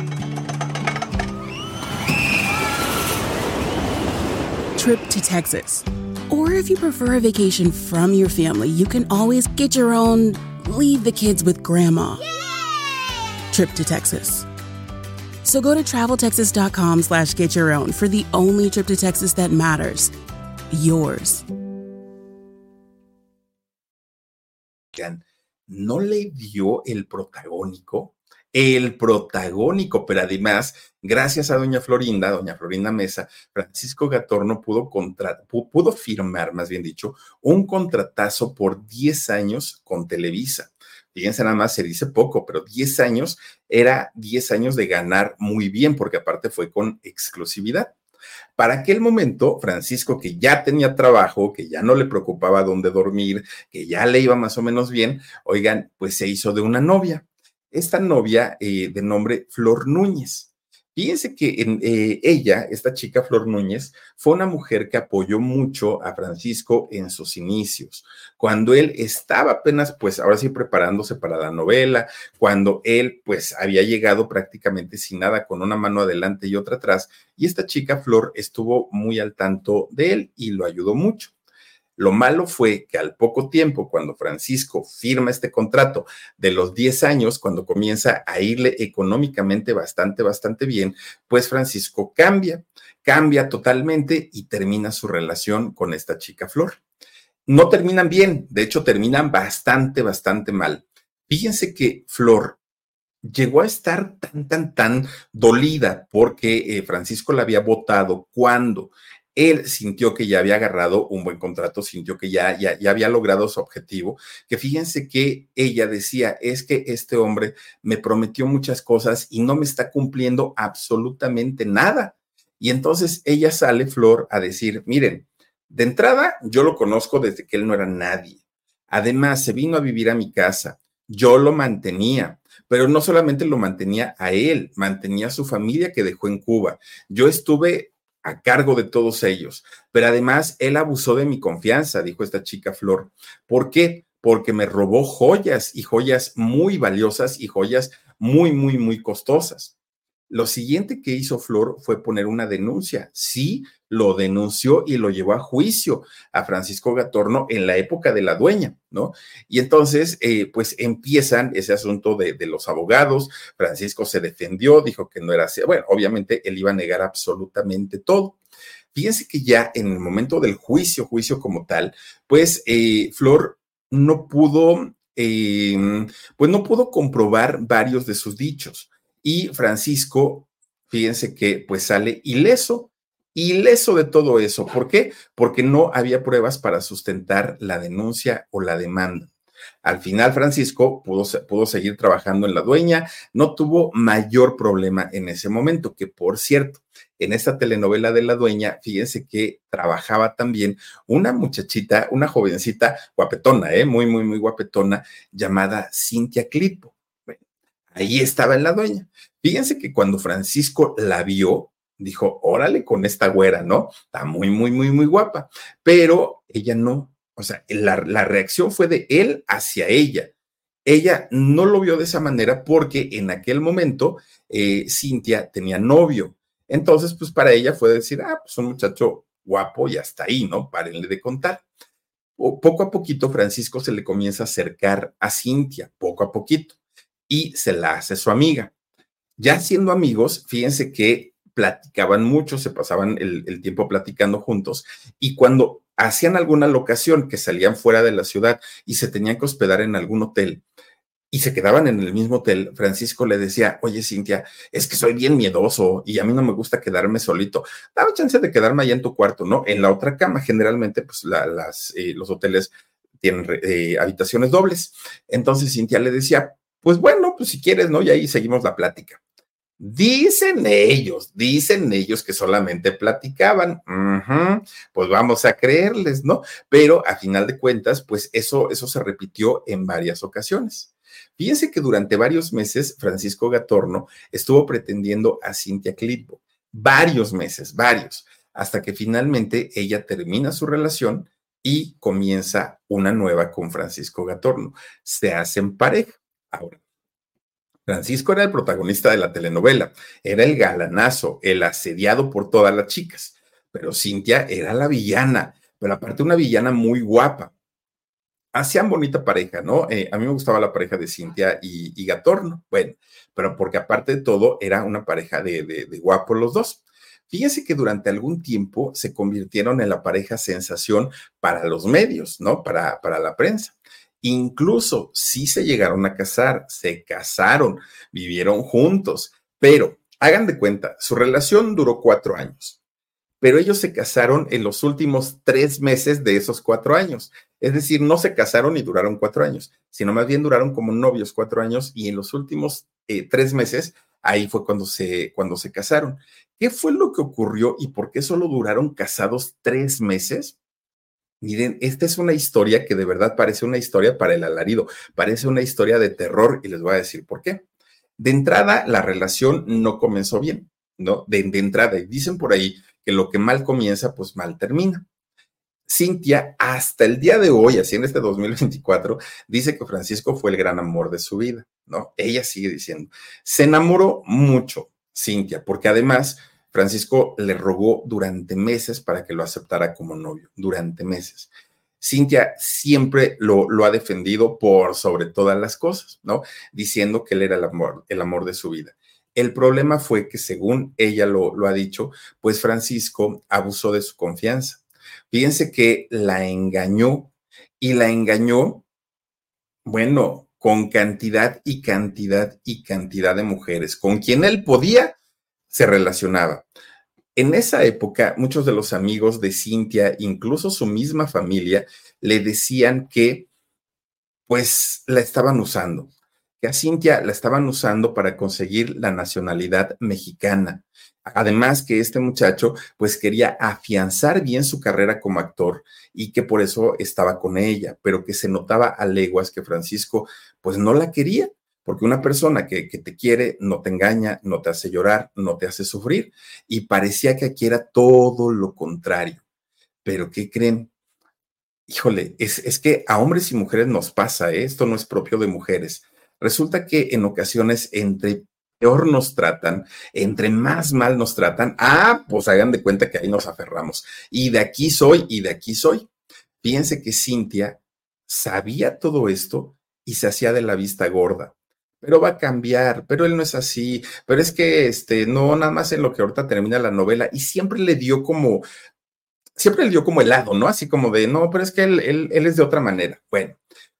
trip to Texas. Or if you prefer a vacation from your family, you can always get your own leave the kids with grandma. Yeah! Trip to Texas. So go to traveltexas.com slash get your own for the only trip to Texas that matters. Yours. No le dio el protagónico, el protagónico, pero además, gracias a doña Florinda, doña Florinda Mesa, Francisco Gatorno pudo, pudo firmar, más bien dicho, un contratazo por 10 años con Televisa. Fíjense nada más, se dice poco, pero 10 años era 10 años de ganar muy bien, porque aparte fue con exclusividad. Para aquel momento, Francisco, que ya tenía trabajo, que ya no le preocupaba dónde dormir, que ya le iba más o menos bien, oigan, pues se hizo de una novia. Esta novia eh, de nombre Flor Núñez. Fíjense que eh, ella, esta chica Flor Núñez, fue una mujer que apoyó mucho a Francisco en sus inicios, cuando él estaba apenas, pues ahora sí, preparándose para la novela, cuando él, pues había llegado prácticamente sin nada, con una mano adelante y otra atrás, y esta chica Flor estuvo muy al tanto de él y lo ayudó mucho. Lo malo fue que al poco tiempo, cuando Francisco firma este contrato de los 10 años, cuando comienza a irle económicamente bastante, bastante bien, pues Francisco cambia, cambia totalmente y termina su relación con esta chica Flor. No terminan bien, de hecho terminan bastante, bastante mal. Fíjense que Flor llegó a estar tan, tan, tan dolida porque eh, Francisco la había votado cuando él sintió que ya había agarrado un buen contrato, sintió que ya, ya, ya, había logrado su objetivo, que fíjense que ella decía, es que este hombre me prometió muchas cosas y no me está cumpliendo absolutamente nada. Y entonces ella sale, Flor, a decir, miren, de entrada yo lo conozco desde que él no era nadie. Además, se vino a vivir a mi casa, yo lo mantenía, pero no solamente lo mantenía a él, mantenía a su familia que dejó en Cuba. Yo estuve a cargo de todos ellos. Pero además, él abusó de mi confianza, dijo esta chica Flor. ¿Por qué? Porque me robó joyas y joyas muy valiosas y joyas muy, muy, muy costosas. Lo siguiente que hizo Flor fue poner una denuncia. Sí, lo denunció y lo llevó a juicio a Francisco Gatorno en la época de la dueña, ¿no? Y entonces, eh, pues empiezan ese asunto de, los abogados. Francisco se defendió, dijo que no era así. Bueno, obviamente él iba a negar absolutamente todo. Fíjense que ya en el momento del juicio, juicio como tal, pues eh, Flor no pudo, eh, pues no pudo comprobar varios de sus dichos y Francisco, fíjense que pues sale ileso, ileso de todo eso. ¿Por qué? Porque no había pruebas para sustentar la denuncia o la demanda. Al final, Francisco pudo, pudo, seguir trabajando en la dueña, no tuvo mayor problema en ese momento, que por cierto, en esta telenovela de la dueña, fíjense que trabajaba también una muchachita, una jovencita guapetona, ¿eh? muy, muy, muy guapetona, llamada Cintia Clipo. Ahí estaba en la dueña. Fíjense que cuando Francisco la vio, dijo, órale con esta güera, ¿no? Está muy, muy, muy, muy guapa. Pero ella no. O sea, la, reacción fue de él hacia ella. Ella no lo vio de esa manera porque en aquel momento eh, Cintia tenía novio. Entonces, pues para ella fue decir, ah, pues un muchacho guapo y hasta ahí, ¿no? Párenle de contar. poco a poquito Francisco se le comienza a acercar a Cintia, poco a poquito y se la hace su amiga. Ya siendo amigos, fíjense que platicaban mucho, se pasaban el, tiempo platicando juntos y cuando hacían alguna locación que salían fuera de la ciudad y se tenían que hospedar en algún hotel y se quedaban en el mismo hotel, Francisco le decía, oye Cintia, es que soy bien miedoso y a mí no me gusta quedarme solito. Dame chance de quedarme allá en tu cuarto, ¿no? En la otra cama, generalmente, pues las, eh, los hoteles tienen eh, habitaciones dobles. Entonces Cintia le decía, pues bueno, pues si quieres, ¿no? Y ahí seguimos la plática. Dicen ellos, dicen ellos que solamente platicaban. pues vamos a creerles, ¿no? Pero a final de cuentas, pues eso, eso se repitió en varias ocasiones. Fíjense que durante varios meses Francisco Gatorno estuvo pretendiendo a Cintia Clitbo. Varios meses, varios, hasta que finalmente ella termina su relación y comienza una nueva con Francisco Gatorno. Se hacen pareja. Ahora, Francisco era el protagonista de la telenovela, era el galanazo, el asediado por todas las chicas, pero Cintia era la villana, pero aparte una villana muy guapa. Hacían bonita pareja, ¿no? Eh, a mí me gustaba la pareja de Cintia y, Gatorno, bueno, pero porque aparte de todo era una pareja de, de, de guapos los dos. Fíjense que durante algún tiempo se convirtieron en la pareja sensación para los medios, ¿no? Para, para la prensa. Incluso sí se llegaron a casar, se casaron, vivieron juntos, pero hagan de cuenta, su relación duró cuatro años, pero ellos se casaron en los últimos tres meses de esos cuatro años. Es decir, no se casaron y duraron cuatro años, sino más bien duraron como novios cuatro años y en los últimos eh, tres meses, ahí fue cuando se, cuando se casaron. ¿Qué fue lo que ocurrió y por qué solo duraron casados tres meses? Miren, esta es una historia que de verdad parece una historia para el alarido, parece una historia de terror y les voy a decir por qué. De entrada, la relación no comenzó bien. ¿no? De, de entrada. Y dicen por ahí que lo que mal comienza, pues mal termina. Cintia, hasta el día de hoy, así en este 2024, dice que Francisco fue el gran amor de su vida, ¿no? Ella sigue diciendo, se enamoró mucho, Cintia, porque además Francisco le rogó durante meses para que lo aceptara como novio, durante meses. Cintia siempre lo, ha defendido por sobre todas las cosas, ¿no? Diciendo que él era el amor, el amor de su vida. El problema fue que, según ella lo, lo ha dicho, pues Francisco abusó de su confianza. Fíjense que la engañó y la engañó, bueno, con cantidad y cantidad y cantidad de mujeres, con quien él podía, se relacionaba. En esa época, muchos de los amigos de Cintia, incluso su misma familia, le decían que, pues, la estaban usando, que a Cintia la estaban usando para conseguir la nacionalidad mexicana. Además que este muchacho pues quería afianzar bien su carrera como actor y que por eso estaba con ella, pero que se notaba a leguas que Francisco pues no la quería, porque una persona que, te quiere no te engaña, no te hace llorar, no te hace sufrir y parecía que aquí era todo lo contrario. Pero ¿qué creen? Híjole, es, es que a hombres y mujeres nos pasa, ¿eh? esto no es propio de mujeres Resulta que en ocasiones entre peor nos tratan, entre más mal nos tratan, ah, pues hagan de cuenta que ahí nos aferramos. Y de aquí soy y de aquí soy. Fíjense que Cintia sabía todo esto y se hacía de la vista gorda. Pero va a cambiar, pero él no es así, pero es que este, no, nada más en lo que ahorita termina la novela, y siempre le dio como, siempre le dio como helado, ¿no? Así como de, no, pero es que él, él, él es de otra manera. Bueno,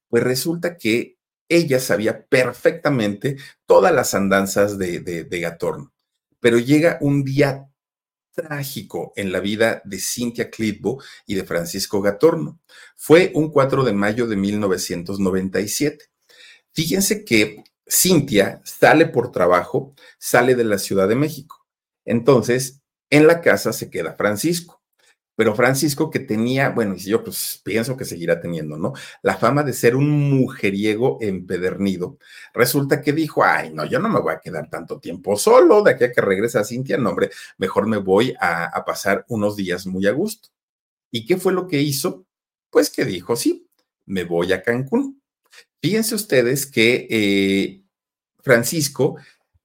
pues resulta que ella sabía perfectamente todas las andanzas de, de, Gatorno. Pero llega un día trágico en la vida de Cynthia Clitbo y de Francisco Gatorno. Fue un 4 de mayo de 1997. Fíjense que Cynthia sale por trabajo, sale de la Ciudad de México. Entonces, en la casa se queda Francisco pero Francisco que tenía, bueno, y yo pues pienso que seguirá teniendo, ¿no? La fama de ser un mujeriego empedernido. Resulta que dijo, ay, no, yo no me voy a quedar tanto tiempo solo, de aquí a que regresa Cintia, no, hombre, mejor me voy a, a pasar unos días muy a gusto. ¿Y qué fue lo que hizo? Pues que dijo, sí, me voy a Cancún. Fíjense ustedes que eh, Francisco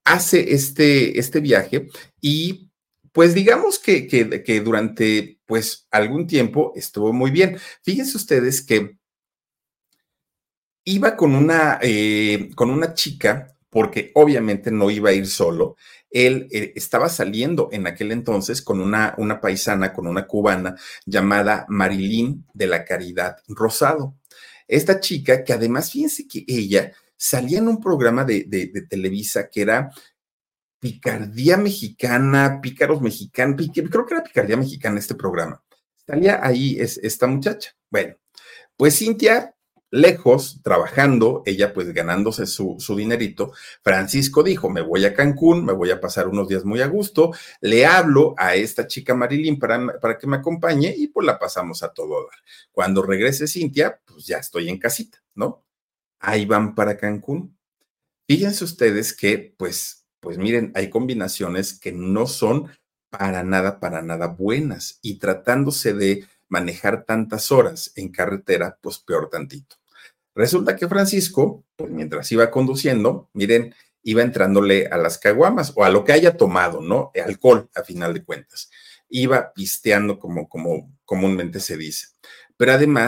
hace este, este viaje y pues digamos que, que, durante pues algún tiempo estuvo muy bien. Fíjense ustedes que iba con una, eh, con una chica, porque obviamente no iba a ir solo. Él eh, estaba saliendo en aquel entonces con una, una paisana, con una cubana llamada Marilyn de la Caridad Rosado. Esta chica, que además, fíjense que ella salía en un programa de, Televisa que era Picardía Mexicana, Pícaros Mexicanos, creo que era Picardía Mexicana este programa. Salía ahí es, esta muchacha. Bueno, pues Cintia, lejos, trabajando, ella pues ganándose su, su, dinerito, Francisco dijo, me voy a Cancún, me voy a pasar unos días muy a gusto, le hablo a esta chica Marilyn para, para que me acompañe y pues la pasamos a todo dar. Cuando regrese Cintia, pues ya estoy en casita, ¿no? Ahí van para Cancún. Fíjense ustedes que pues pues miren, hay combinaciones que no son para nada, para nada buenas. Y tratándose de manejar tantas horas en carretera, pues peor tantito. Resulta que Francisco, pues mientras iba conduciendo, miren, iba entrándole a las caguamas o a lo que haya tomado, ¿no? Alcohol, a final de cuentas. Iba pisteando como, como comúnmente se dice. Pero además...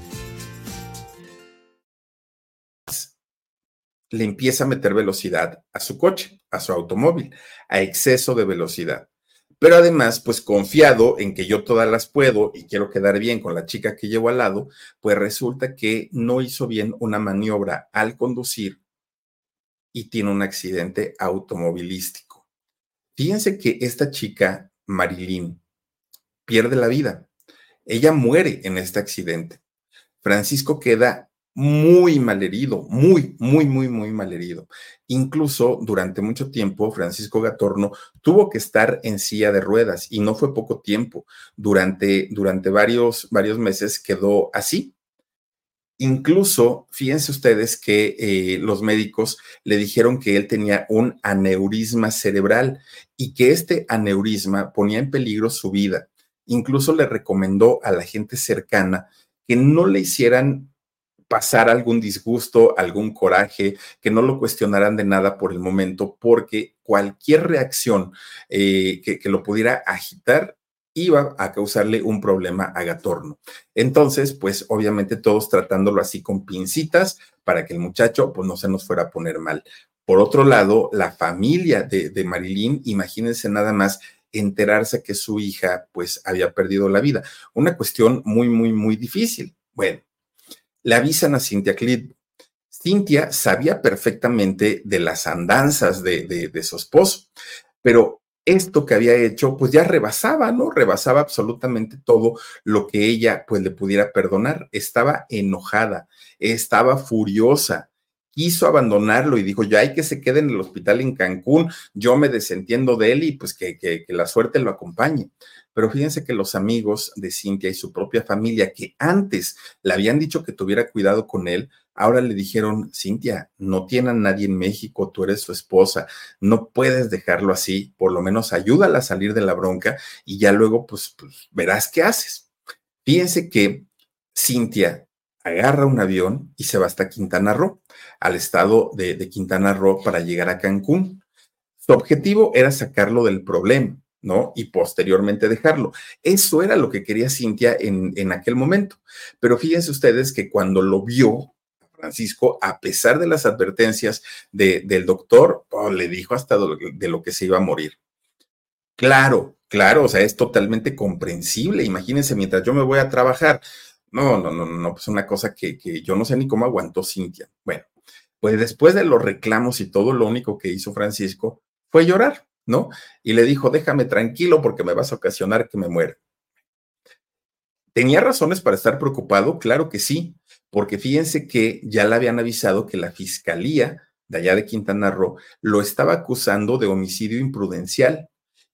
Le empieza a meter velocidad a su coche, a su automóvil, a exceso de velocidad. Pero además, pues confiado en que yo todas las puedo y quiero quedar bien con la chica que llevo al lado, pues resulta que no hizo bien una maniobra al conducir y tiene un accidente automovilístico. Fíjense que esta chica, Marilyn, pierde la vida. Ella muere en este accidente. Francisco queda muy malherido, muy, muy, muy, muy malherido. Incluso durante mucho tiempo, Francisco Gatorno tuvo que estar en silla de ruedas y no fue poco tiempo. Durante, durante varios, varios meses quedó así. Incluso, fíjense ustedes que eh, los médicos le dijeron que él tenía un aneurisma cerebral y que este aneurisma ponía en peligro su vida. Incluso le recomendó a la gente cercana que no le hicieran pasar algún disgusto, algún coraje, que no lo cuestionaran de nada por el momento, porque cualquier reacción eh, que, que, lo pudiera agitar iba a causarle un problema a Gatorno. Entonces, pues obviamente todos tratándolo así con pincitas para que el muchacho pues no se nos fuera a poner mal. Por otro lado, la familia de, de Marilyn, imagínense nada más enterarse que su hija pues había perdido la vida. Una cuestión muy, muy, muy difícil. Bueno, le avisan a Cintia. Cintia sabía perfectamente de las andanzas de, de, su esposo, pero esto que había hecho, pues ya rebasaba, ¿no? Rebasaba absolutamente todo lo que ella, pues le pudiera perdonar. Estaba enojada, estaba furiosa, quiso abandonarlo y dijo, ya hay que se quede en el hospital en Cancún, yo me desentiendo de él y pues que, que la suerte lo acompañe. Pero fíjense que los amigos de Cintia y su propia familia, que antes le habían dicho que tuviera cuidado con él, ahora le dijeron, Cintia, no tiene a nadie en México, tú eres su esposa, no puedes dejarlo así, por lo menos ayúdala a salir de la bronca y ya luego pues, pues verás qué haces. Fíjense que Cintia agarra un avión y se va hasta Quintana Roo, al estado de, de Quintana Roo para llegar a Cancún. Su objetivo era sacarlo del problema ¿no? Y posteriormente dejarlo. Eso era lo que quería Cintia en, en aquel momento. Pero fíjense ustedes que cuando lo vio, Francisco, a pesar de las advertencias de, del doctor, oh, le dijo hasta de lo que se iba a morir. Claro, claro, o sea, es totalmente comprensible. Imagínense, mientras yo me voy a trabajar. No, no, no, no, pues una cosa que, que yo no sé ni cómo aguantó Cintia. Bueno, pues después de los reclamos y todo, lo único que hizo Francisco fue llorar ¿no? Y le dijo, déjame tranquilo porque me vas a ocasionar que me muera. ¿Tenía razones para estar preocupado? Claro que sí, porque fíjense que ya le habían avisado que la fiscalía de allá de Quintana Roo lo estaba acusando de homicidio imprudencial.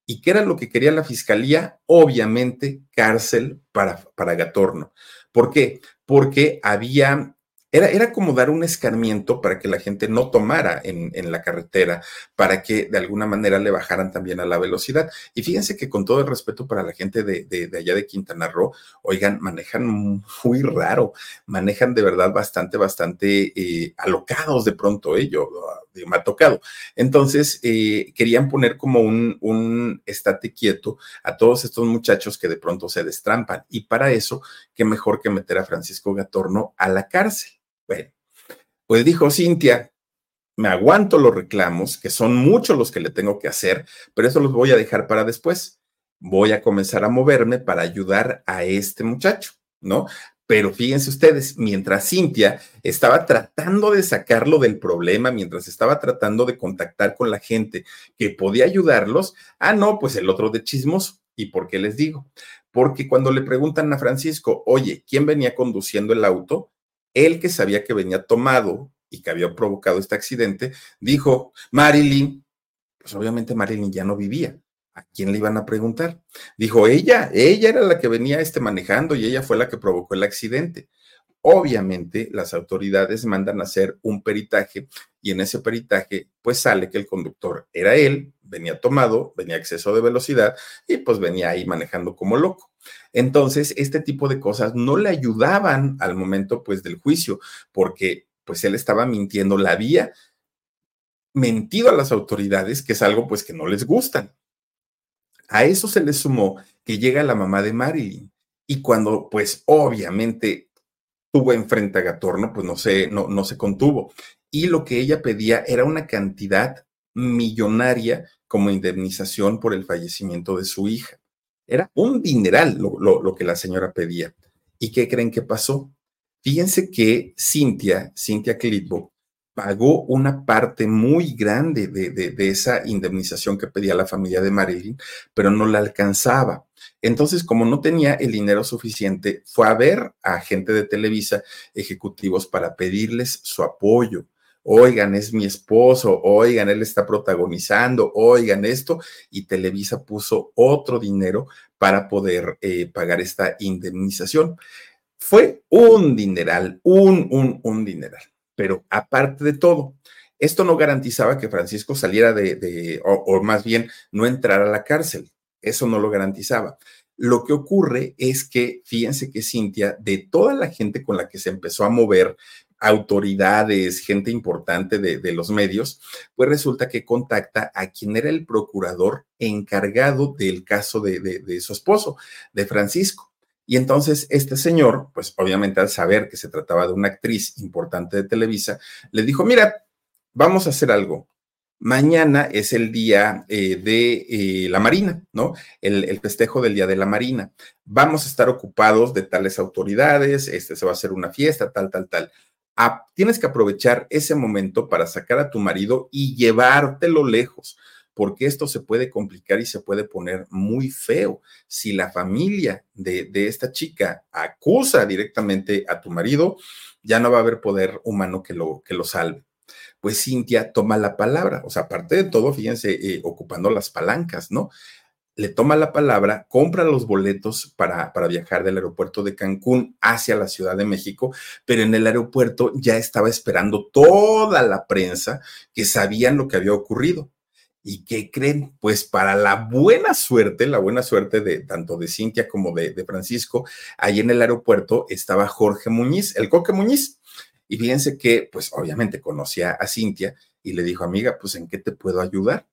¿Y qué era lo que quería la fiscalía? Obviamente cárcel para, para Gatorno. ¿Por qué? Porque había era, era, como dar un escarmiento para que la gente no tomara en, en, la carretera, para que de alguna manera le bajaran también a la velocidad. Y fíjense que con todo el respeto para la gente de, de, de allá de Quintana Roo, oigan, manejan muy raro, manejan de verdad bastante, bastante eh, alocados de pronto ellos. Eh, me ha tocado. Entonces, eh, querían poner como un, un estate quieto a todos estos muchachos que de pronto se destrampan. Y para eso, qué mejor que meter a Francisco Gatorno a la cárcel. Bueno, pues dijo Cintia, me aguanto los reclamos, que son muchos los que le tengo que hacer, pero eso los voy a dejar para después. Voy a comenzar a moverme para ayudar a este muchacho, ¿no? Pero fíjense ustedes, mientras Cintia estaba tratando de sacarlo del problema, mientras estaba tratando de contactar con la gente que podía ayudarlos, ah, no, pues el otro de chismos. ¿Y por qué les digo? Porque cuando le preguntan a Francisco, oye, ¿quién venía conduciendo el auto? él que sabía que venía tomado y que había provocado este accidente, dijo, Marilyn, pues obviamente Marilyn ya no vivía. ¿A quién le iban a preguntar? Dijo, ella, ella era la que venía este manejando y ella fue la que provocó el accidente. Obviamente las autoridades mandan a hacer un peritaje y en ese peritaje pues sale que el conductor era él, venía tomado, venía exceso de velocidad y pues venía ahí manejando como loco. Entonces, este tipo de cosas no le ayudaban al momento pues del juicio porque pues él estaba mintiendo, la había mentido a las autoridades, que es algo pues que no les gustan. A eso se le sumó que llega la mamá de Marilyn y cuando pues obviamente tuvo enfrente a Gatorno, pues no se, no, no se contuvo. Y lo que ella pedía era una cantidad millonaria como indemnización por el fallecimiento de su hija. Era un dineral lo, lo, lo que la señora pedía. ¿Y qué creen que pasó? Fíjense que Cintia, Cintia Clitbo, pagó una parte muy grande de, de, de, esa indemnización que pedía la familia de Marilyn, pero no la alcanzaba. Entonces, como no tenía el dinero suficiente, fue a ver a gente de Televisa, ejecutivos, para pedirles su apoyo. Oigan, es mi esposo, oigan, él está protagonizando, oigan esto, y Televisa puso otro dinero para poder eh, pagar esta indemnización. Fue un dineral, un, un, un dineral. Pero aparte de todo, esto no garantizaba que Francisco saliera de, o, más bien no entrara a la cárcel. Eso no lo garantizaba. Lo que ocurre es que, fíjense que Cintia, de toda la gente con la que se empezó a mover, autoridades, gente importante de, los medios, pues resulta que contacta a quien era el procurador encargado del caso de, de su esposo, de Francisco. Y entonces este señor, pues obviamente al saber que se trataba de una actriz importante de Televisa, le dijo, mira, vamos a hacer algo. Mañana es el día eh, de eh, la Marina, ¿no? El, festejo del Día de la Marina. Vamos a estar ocupados de tales autoridades, este se va a hacer una fiesta, tal, tal, tal. Ah, tienes que aprovechar ese momento para sacar a tu marido y llevártelo lejos, porque esto se puede complicar y se puede poner muy feo. Si la familia de, de esta chica acusa directamente a tu marido, ya no va a haber poder humano que lo, que lo salve pues Cintia toma la palabra, o sea, aparte de todo, fíjense, eh, ocupando las palancas, ¿no? Le toma la palabra, compra los boletos para, para viajar del aeropuerto de Cancún hacia la Ciudad de México, pero en el aeropuerto ya estaba esperando toda la prensa que sabían lo que había ocurrido. ¿Y qué creen? Pues para la buena suerte, la buena suerte de tanto de Cintia como de, de Francisco, ahí en el aeropuerto estaba Jorge Muñiz, el Coque Muñiz, y fíjense que, pues obviamente conocía a Cintia y le dijo, amiga, pues ¿en qué te puedo ayudar?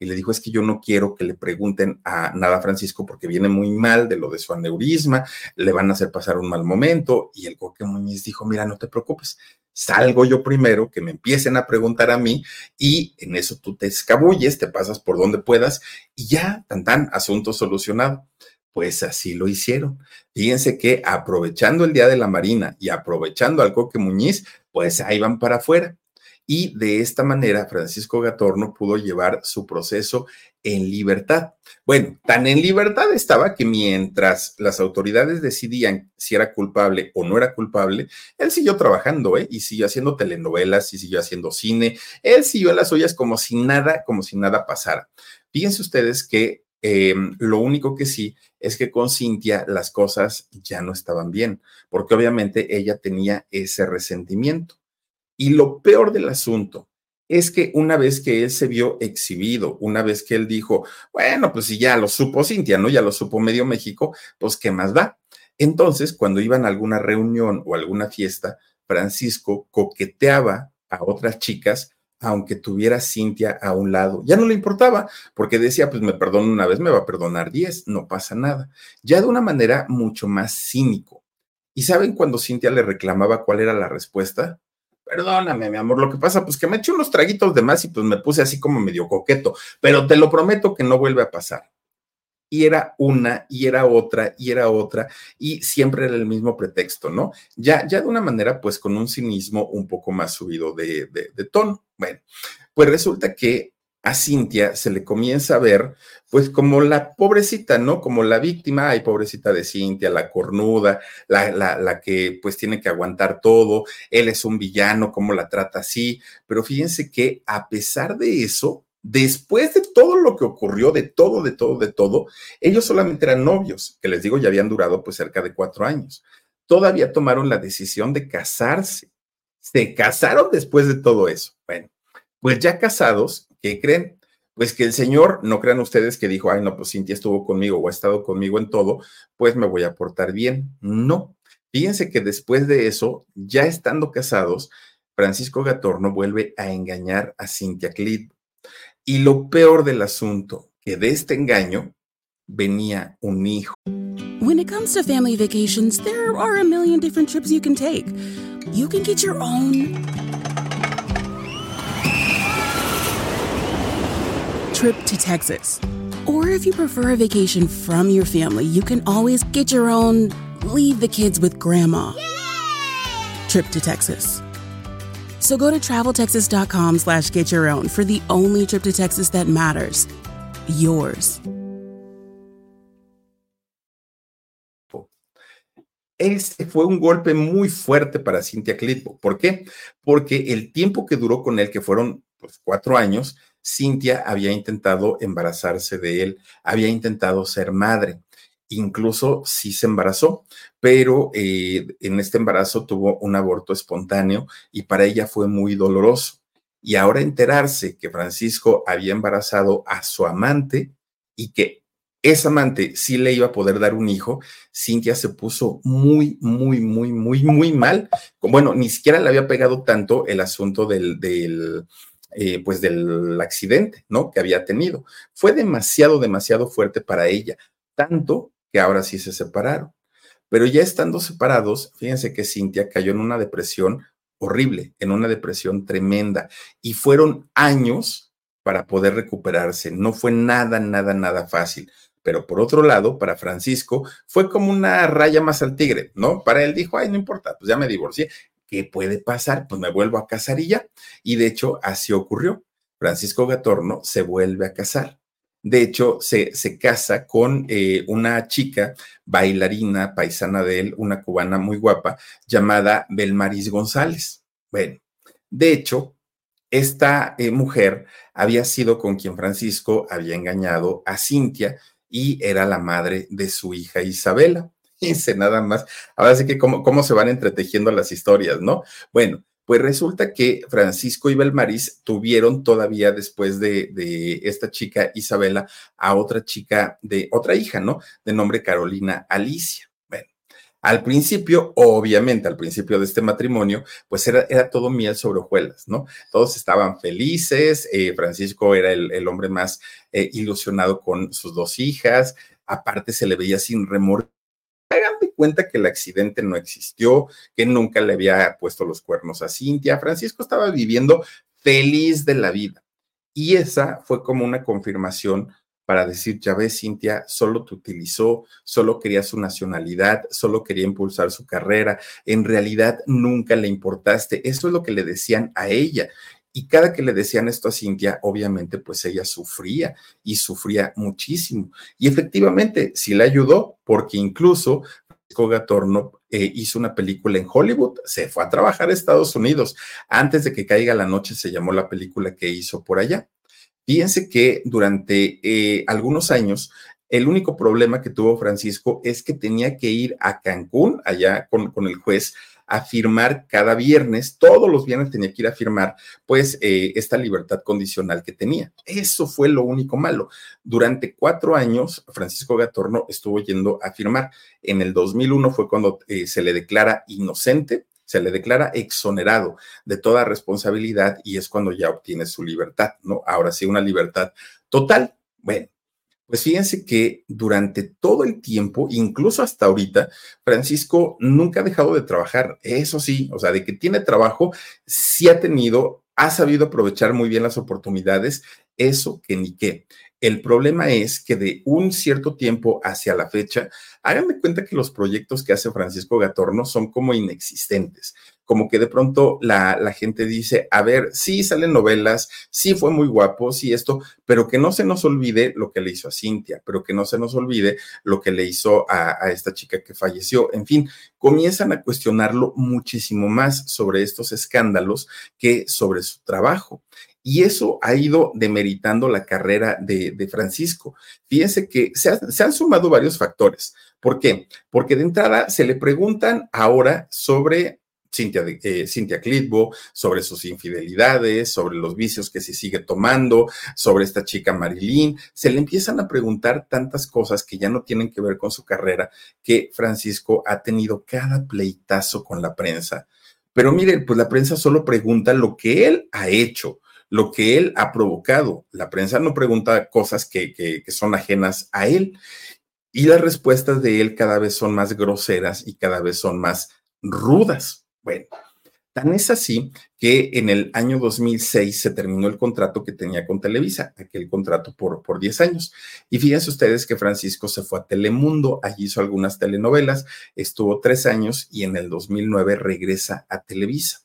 Y le dijo, es que yo no quiero que le pregunten a nada Francisco porque viene muy mal de lo de su aneurisma, le van a hacer pasar un mal momento. Y el Coque Muñiz dijo, mira, no te preocupes, salgo yo primero, que me empiecen a preguntar a mí y en eso tú te escabulles, te pasas por donde puedas y ya, tan tan, asunto solucionado. Pues así lo hicieron. Fíjense que aprovechando el Día de la Marina y aprovechando al Coque Muñiz, pues ahí van para afuera. Y de esta manera, Francisco Gatorno pudo llevar su proceso en libertad. Bueno, tan en libertad estaba que mientras las autoridades decidían si era culpable o no era culpable, él siguió trabajando, ¿eh? Y siguió haciendo telenovelas y siguió haciendo cine. Él siguió las ollas como si nada, como si nada pasara. Fíjense ustedes que eh, lo único que sí es que con Cintia las cosas ya no estaban bien, porque obviamente ella tenía ese resentimiento. Y lo peor del asunto es que una vez que él se vio exhibido, una vez que él dijo, bueno, pues si ya lo supo Cintia, ¿no? Ya lo supo medio México, pues ¿qué más da? Entonces, cuando iban a alguna reunión o alguna fiesta, Francisco coqueteaba a otras chicas aunque tuviera Cintia a un lado. Ya no le importaba, porque decía, pues me perdona una vez, me va a perdonar diez, no pasa nada. Ya de una manera mucho más cínico. ¿Y saben cuando Cintia le reclamaba cuál era la respuesta? Perdóname, mi amor, lo que pasa, pues que me eché unos traguitos de más y pues me puse así como medio coqueto, pero te lo prometo que no vuelve a pasar y era una, y era otra, y era otra, y siempre era el mismo pretexto, ¿no? Ya, ya de una manera, pues con un cinismo un poco más subido de, de, tono. Bueno, pues resulta que a Cintia se le comienza a ver, pues como la pobrecita, ¿no? Como la víctima, ay, pobrecita de Cintia, la cornuda, la, la, la, que pues tiene que aguantar todo, él es un villano, cómo la trata así, pero fíjense que a pesar de eso, después de todo lo que ocurrió, de todo, de todo, de todo, ellos solamente eran novios, que les digo, ya habían durado pues cerca de cuatro años. Todavía tomaron la decisión de casarse. Se casaron después de todo eso. Bueno, pues ya casados, ¿qué creen? Pues que el Señor, no crean ustedes que dijo, ay, no, pues Cintia estuvo conmigo o ha estado conmigo en todo, pues me voy a portar bien. No. Fíjense que después de eso, ya estando casados, Francisco Gatorno vuelve a engañar a Cintia Clit Y lo peor del asunto, que de este engaño venía un hijo. When it comes to family vacations, there are a million different trips you can take. You can get your own trip to Texas. Or if you prefer a vacation from your family, you can always get your own leave the kids with grandma trip to Texas. So go to traveltexas.com slash get your own for the only trip to Texas that matters. Yours. Este fue un golpe muy fuerte para Cintia Clitbo. ¿Por qué? Porque el tiempo que duró con él, que fueron pues, cuatro años, Cintia había intentado embarazarse de él, había intentado ser madre. Incluso sí se embarazó, pero eh, en este embarazo tuvo un aborto espontáneo y para ella fue muy doloroso. Y ahora enterarse que Francisco había embarazado a su amante y que esa amante sí le iba a poder dar un hijo, Cintia se puso muy, muy, muy, muy, muy mal. Bueno, ni siquiera le había pegado tanto el asunto del, del eh, pues del accidente, ¿no? Que había tenido. Fue demasiado, demasiado fuerte para ella, tanto que ahora sí se separaron. Pero ya estando separados, fíjense que Cintia cayó en una depresión horrible, en una depresión tremenda. Y fueron años para poder recuperarse. No fue nada, nada, nada fácil. Pero por otro lado, para Francisco fue como una raya más al tigre, ¿no? Para él dijo, ay, no importa, pues ya me divorcié. ¿Qué puede pasar? Pues me vuelvo a casar y ya. Y de hecho, así ocurrió. Francisco Gatorno se vuelve a casar. De hecho, se, se casa con eh, una chica bailarina paisana de él, una cubana muy guapa, llamada Belmaris González. Bueno, de hecho, esta eh, mujer había sido con quien Francisco había engañado a Cintia y era la madre de su hija Isabela. Dice nada más. Ahora sí que cómo, cómo se van entretejiendo las historias, ¿no? Bueno, pues resulta que Francisco y Belmaris tuvieron todavía después de, de, esta chica Isabela a otra chica de otra hija, ¿no? De nombre Carolina Alicia. Bueno, al principio, obviamente, al principio de este matrimonio, pues era, era todo miel sobre hojuelas, ¿no? Todos estaban felices, eh, Francisco era el, el hombre más eh, ilusionado con sus dos hijas, aparte se le veía sin remor hagan de cuenta que el accidente no existió, que nunca le había puesto los cuernos a Cintia. Francisco estaba viviendo feliz de la vida. Y esa fue como una confirmación para decir, ya ves, Cintia, solo te utilizó, solo quería su nacionalidad, solo quería impulsar su carrera, en realidad nunca le importaste. Eso es lo que le decían a ella. Y cada que le decían esto a Cintia, obviamente, pues ella sufría y sufría muchísimo. Y efectivamente, sí le ayudó, porque incluso Gatorno eh, hizo una película en Hollywood, se fue a trabajar a Estados Unidos. Antes de que caiga la noche se llamó la película que hizo por allá. Fíjense que durante eh, algunos años el único problema que tuvo Francisco es que tenía que ir a Cancún, allá con, con el juez, a firmar cada viernes, todos los viernes tenía que ir a firmar, pues, eh, esta libertad condicional que tenía. Eso fue lo único malo. Durante cuatro años, Francisco Gatorno estuvo yendo a firmar. En el 2001 fue cuando eh, se le declara inocente, se le declara exonerado de toda responsabilidad y es cuando ya obtiene su libertad, ¿no? Ahora sí, una libertad total. Bueno, pues fíjense que durante todo el tiempo, incluso hasta ahorita, Francisco nunca ha dejado de trabajar. Eso sí, o sea, de que tiene trabajo, sí ha tenido, ha sabido aprovechar muy bien las oportunidades, eso que ni qué. El problema es que de un cierto tiempo hacia la fecha, háganme cuenta que los proyectos que hace Francisco Gatorno son como inexistentes, como que de pronto la, la, gente dice, a ver, sí salen novelas, sí fue muy guapo, sí esto, pero que no se nos olvide lo que le hizo a Cintia, pero que no se nos olvide lo que le hizo a, a esta chica que falleció. En fin, comienzan a cuestionarlo muchísimo más sobre estos escándalos que sobre su trabajo. Y eso ha ido demeritando la carrera de, de Francisco. Fíjense que se, se, han sumado varios factores. ¿Por qué? Porque de entrada se le preguntan ahora sobre Cintia, eh, Clitbo, sobre sus infidelidades, sobre los vicios que se sigue tomando, sobre esta chica Marilyn. Se le empiezan a preguntar tantas cosas que ya no tienen que ver con su carrera, que Francisco ha tenido cada pleitazo con la prensa. Pero miren, pues la prensa solo pregunta lo que él ha hecho, lo que él ha provocado. La prensa no pregunta cosas que, que, son ajenas a él. Y las respuestas de él cada vez son más groseras y cada vez son más rudas. Bueno, tan es así que en el año 2006 se terminó el contrato que tenía con Televisa, aquel contrato por, por 10 años. Y fíjense ustedes que Francisco se fue a Telemundo, allí hizo algunas telenovelas, estuvo tres años y en el 2009 regresa a Televisa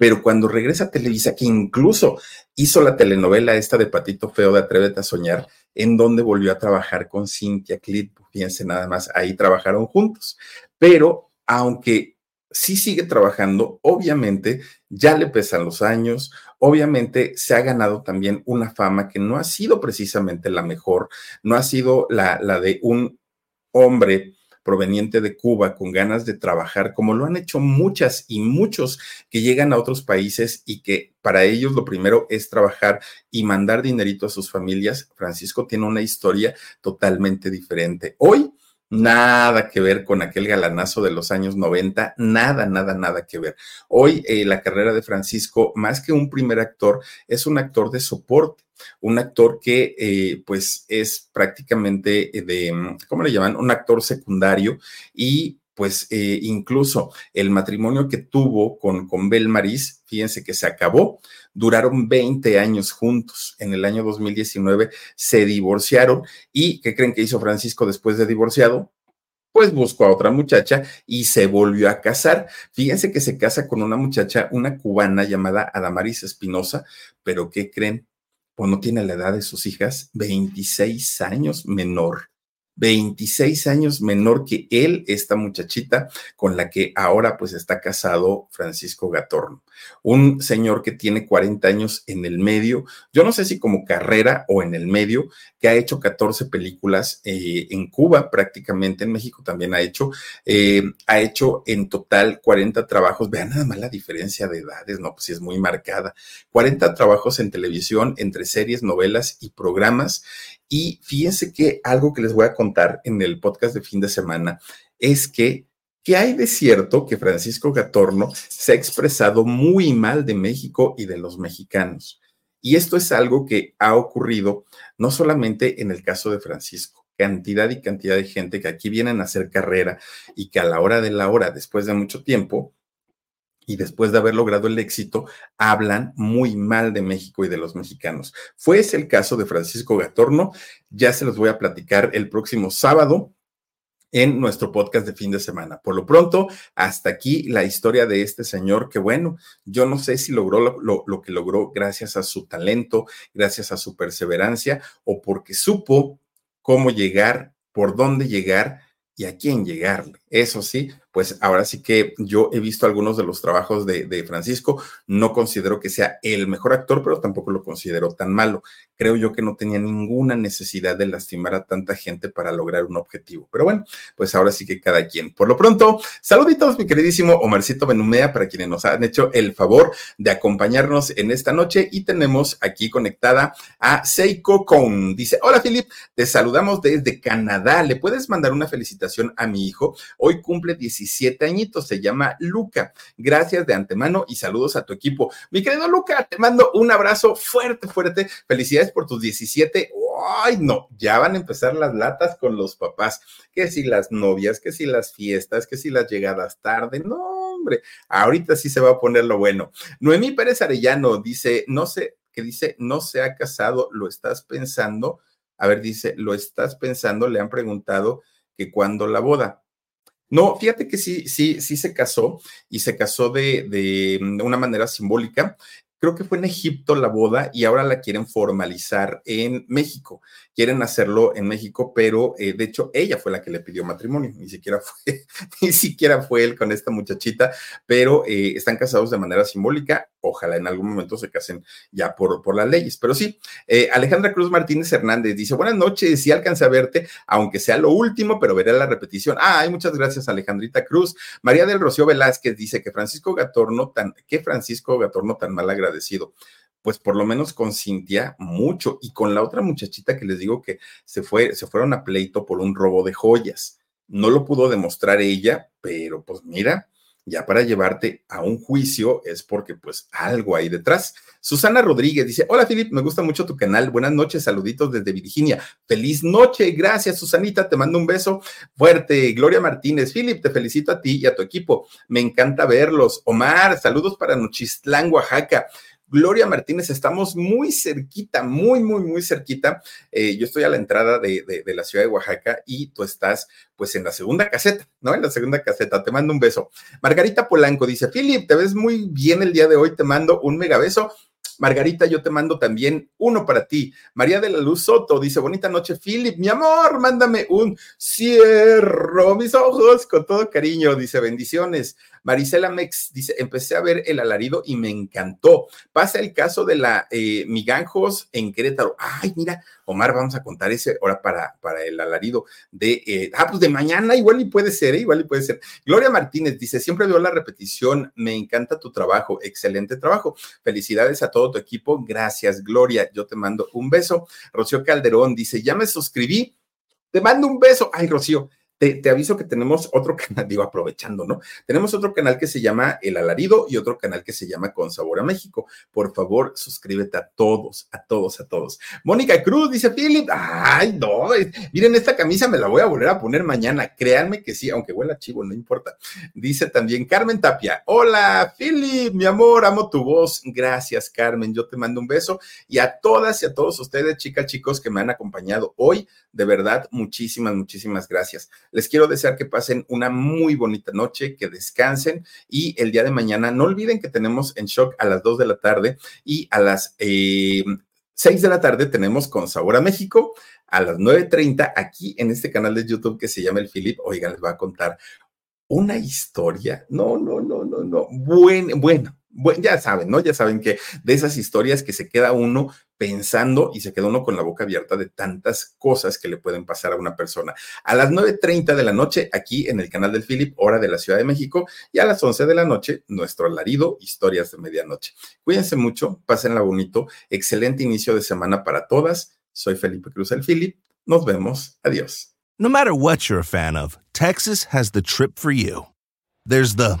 pero cuando regresa a Televisa, que incluso hizo la telenovela esta de Patito Feo de Atrévete a Soñar, en donde volvió a trabajar con Cintia Clip, fíjense nada más, ahí trabajaron juntos. Pero aunque sí sigue trabajando, obviamente ya le pesan los años, obviamente se ha ganado también una fama que no ha sido precisamente la mejor, no ha sido la, la de un hombre proveniente de Cuba con ganas de trabajar, como lo han hecho muchas y muchos que llegan a otros países y que para ellos lo primero es trabajar y mandar dinerito a sus familias. Francisco tiene una historia totalmente diferente. Hoy Nada que ver con aquel galanazo de los años 90, nada, nada, nada que ver. Hoy eh, la carrera de Francisco, más que un primer actor, es un actor de soporte, un actor que eh, pues es prácticamente de, ¿cómo le llaman? Un actor secundario y pues eh, incluso el matrimonio que tuvo con, con Bel Maris, fíjense que se acabó duraron 20 años juntos. En el año 2019 se divorciaron y ¿qué creen que hizo Francisco después de divorciado? Pues buscó a otra muchacha y se volvió a casar. Fíjense que se casa con una muchacha, una cubana llamada Adamaris Espinosa, pero ¿qué creen? Pues no tiene la edad de sus hijas, 26 años menor. 26 años menor que él, esta muchachita con la que ahora pues está casado Francisco Gatorno. Un señor que tiene 40 años en el medio, yo no sé si como carrera o en el medio, que ha hecho 14 películas eh, en Cuba prácticamente, en México también ha hecho, eh, ha hecho en total 40 trabajos, vean nada más la diferencia de edades, no, pues sí es muy marcada, 40 trabajos en televisión, entre series, novelas y programas, y fíjense que algo que les voy a contar en el podcast de fin de semana es que, hay de cierto que Francisco Gatorno se ha expresado muy mal de México y de los mexicanos. Y esto es algo que ha ocurrido no solamente en el caso de Francisco, cantidad y cantidad de gente que aquí vienen a hacer carrera y que a la hora de la hora, después de mucho tiempo, y después de haber logrado el éxito, hablan muy mal de México y de los mexicanos. Fue ese el caso de Francisco Gatorno. Ya se los voy a platicar el próximo sábado en nuestro podcast de fin de semana. Por lo pronto, hasta aquí la historia de este señor que, bueno, yo no sé si logró lo, que logró gracias a su talento, gracias a su perseverancia o porque supo cómo llegar, por dónde llegar y a quién llegarle. Eso sí, pues ahora sí que yo he visto algunos de los trabajos de, Francisco, no considero que sea el mejor actor, pero tampoco lo considero tan malo. Creo yo que no tenía ninguna necesidad de lastimar a tanta gente para lograr un objetivo. Pero bueno, pues ahora sí que cada quien. Por lo pronto, saluditos, mi queridísimo Omarcito Benumea, para quienes nos han hecho el favor de acompañarnos en esta noche y tenemos aquí conectada a Seiko Con. Dice, hola Philip, te saludamos desde Canadá. ¿Le puedes mandar una felicitación a mi hijo? Hoy cumple 17 añitos, se llama Luca. Gracias de antemano y saludos a tu equipo. Mi querido Luca, te mando un abrazo fuerte, fuerte. Felicidades por tus 17. Ay, no, ya van a empezar las latas con los papás. Que si las novias, que si las fiestas, que si las llegadas tarde. No, hombre, ahorita sí se va a poner lo bueno. Noemí Pérez Arellano dice, no sé, que dice, no se ha casado, lo estás pensando. A ver, dice, lo estás pensando, le han preguntado que cuando la boda. No, fíjate que sí, sí, sí se casó y se casó de, de, una manera simbólica creo que fue en Egipto la boda y ahora la quieren formalizar en México. Quieren hacerlo en México, pero eh, de hecho ella fue la que le pidió matrimonio, ni siquiera fue, ni siquiera fue él con esta muchachita, pero eh, están casados de manera simbólica. Ojalá en algún momento se casen ya por, por las leyes. Pero sí, eh, Alejandra Cruz Martínez Hernández dice: Buenas noches, sí alcancé a verte, aunque sea lo último, pero veré la repetición. Ah, muchas gracias, Alejandrita Cruz. María del Rocío Velázquez dice que Francisco Gatorno tan, que Francisco Gatorno tan mal agradecido pues por lo menos con Cintia mucho y con la otra muchachita que les digo que se fue, se fueron a pleito por un robo de joyas. No lo pudo demostrar ella, pero pues mira, ya para llevarte a un juicio es porque pues algo hay detrás. Susana Rodríguez dice, hola Filip, me gusta mucho tu canal, buenas noches, saluditos desde Virginia, feliz noche, gracias Susanita, te mando un beso fuerte. Gloria Martínez, Filip, te felicito a ti y a tu equipo, me encanta verlos. Omar, saludos para Nochistlán, Oaxaca. Gloria Martínez, estamos muy cerquita, muy, muy, muy cerquita. Eh, yo estoy a la entrada de, la ciudad de Oaxaca y tú estás pues en la segunda caseta, ¿no? En la segunda caseta. Te mando un beso. Margarita Polanco dice, Philip, te ves muy bien el día de hoy, te mando un mega beso. Margarita, yo te mando también uno para ti. María de la Luz Soto dice, bonita noche, Philip, mi amor, mándame un cierro mis ojos con todo cariño, dice, bendiciones. Marisela Mex dice, empecé a ver el alarido y me encantó. Pasa el caso de la eh, Miganjos en Querétaro. Ay, mira, Omar, vamos a contar ese ahora para, para el alarido de, eh, ah, pues de mañana, igual y puede ser, ¿eh? igual y puede ser. Gloria Martínez dice, siempre veo la repetición, me encanta tu trabajo, excelente trabajo. Felicidades a todo tu equipo, gracias, Gloria, yo te mando un beso. Rocío Calderón dice, ya me suscribí, te mando un beso. Ay, Rocío, te, aviso que tenemos otro canal, digo, aprovechando, ¿no? Tenemos otro canal que se llama El Alarido y otro canal que se llama Con Sabor a México. Por favor, suscríbete a todos, a todos, a todos. Mónica Cruz dice, Philip, ay, no, miren, esta camisa me la voy a volver a poner mañana. Créanme que sí, aunque huela chivo, no importa. Dice también Carmen Tapia, hola, Philip, mi amor, amo tu voz. Gracias, Carmen, yo te mando un beso. Y a todas y a todos ustedes, chicas, chicos, que me han acompañado hoy, de verdad, muchísimas, muchísimas gracias. Les quiero desear que pasen una muy bonita noche, que descansen y el día de mañana no olviden que tenemos en shock a las 2 de la tarde y a las eh, 6 de la tarde tenemos con Sabor México. A las 9.30 aquí en este canal de YouTube que se llama El Philip. Oigan, les voy a contar una historia. No, no, no, no, no. Buen, bueno, bueno, ya saben, ¿no? Ya saben que de esas historias que se queda uno pensando y se queda uno con la boca abierta de tantas cosas que le pueden pasar a una persona. A las 9.30 de la noche, aquí en el canal del Philip, hora de la Ciudad de México, y a las 11 de la noche, nuestro alarido, historias de medianoche. Cuídense mucho, pásenla bonito, excelente inicio de semana para todas. Soy Felipe Cruz el Philip. Nos vemos. Adiós. No matter what you're a fan of, Texas has the trip for you. There's the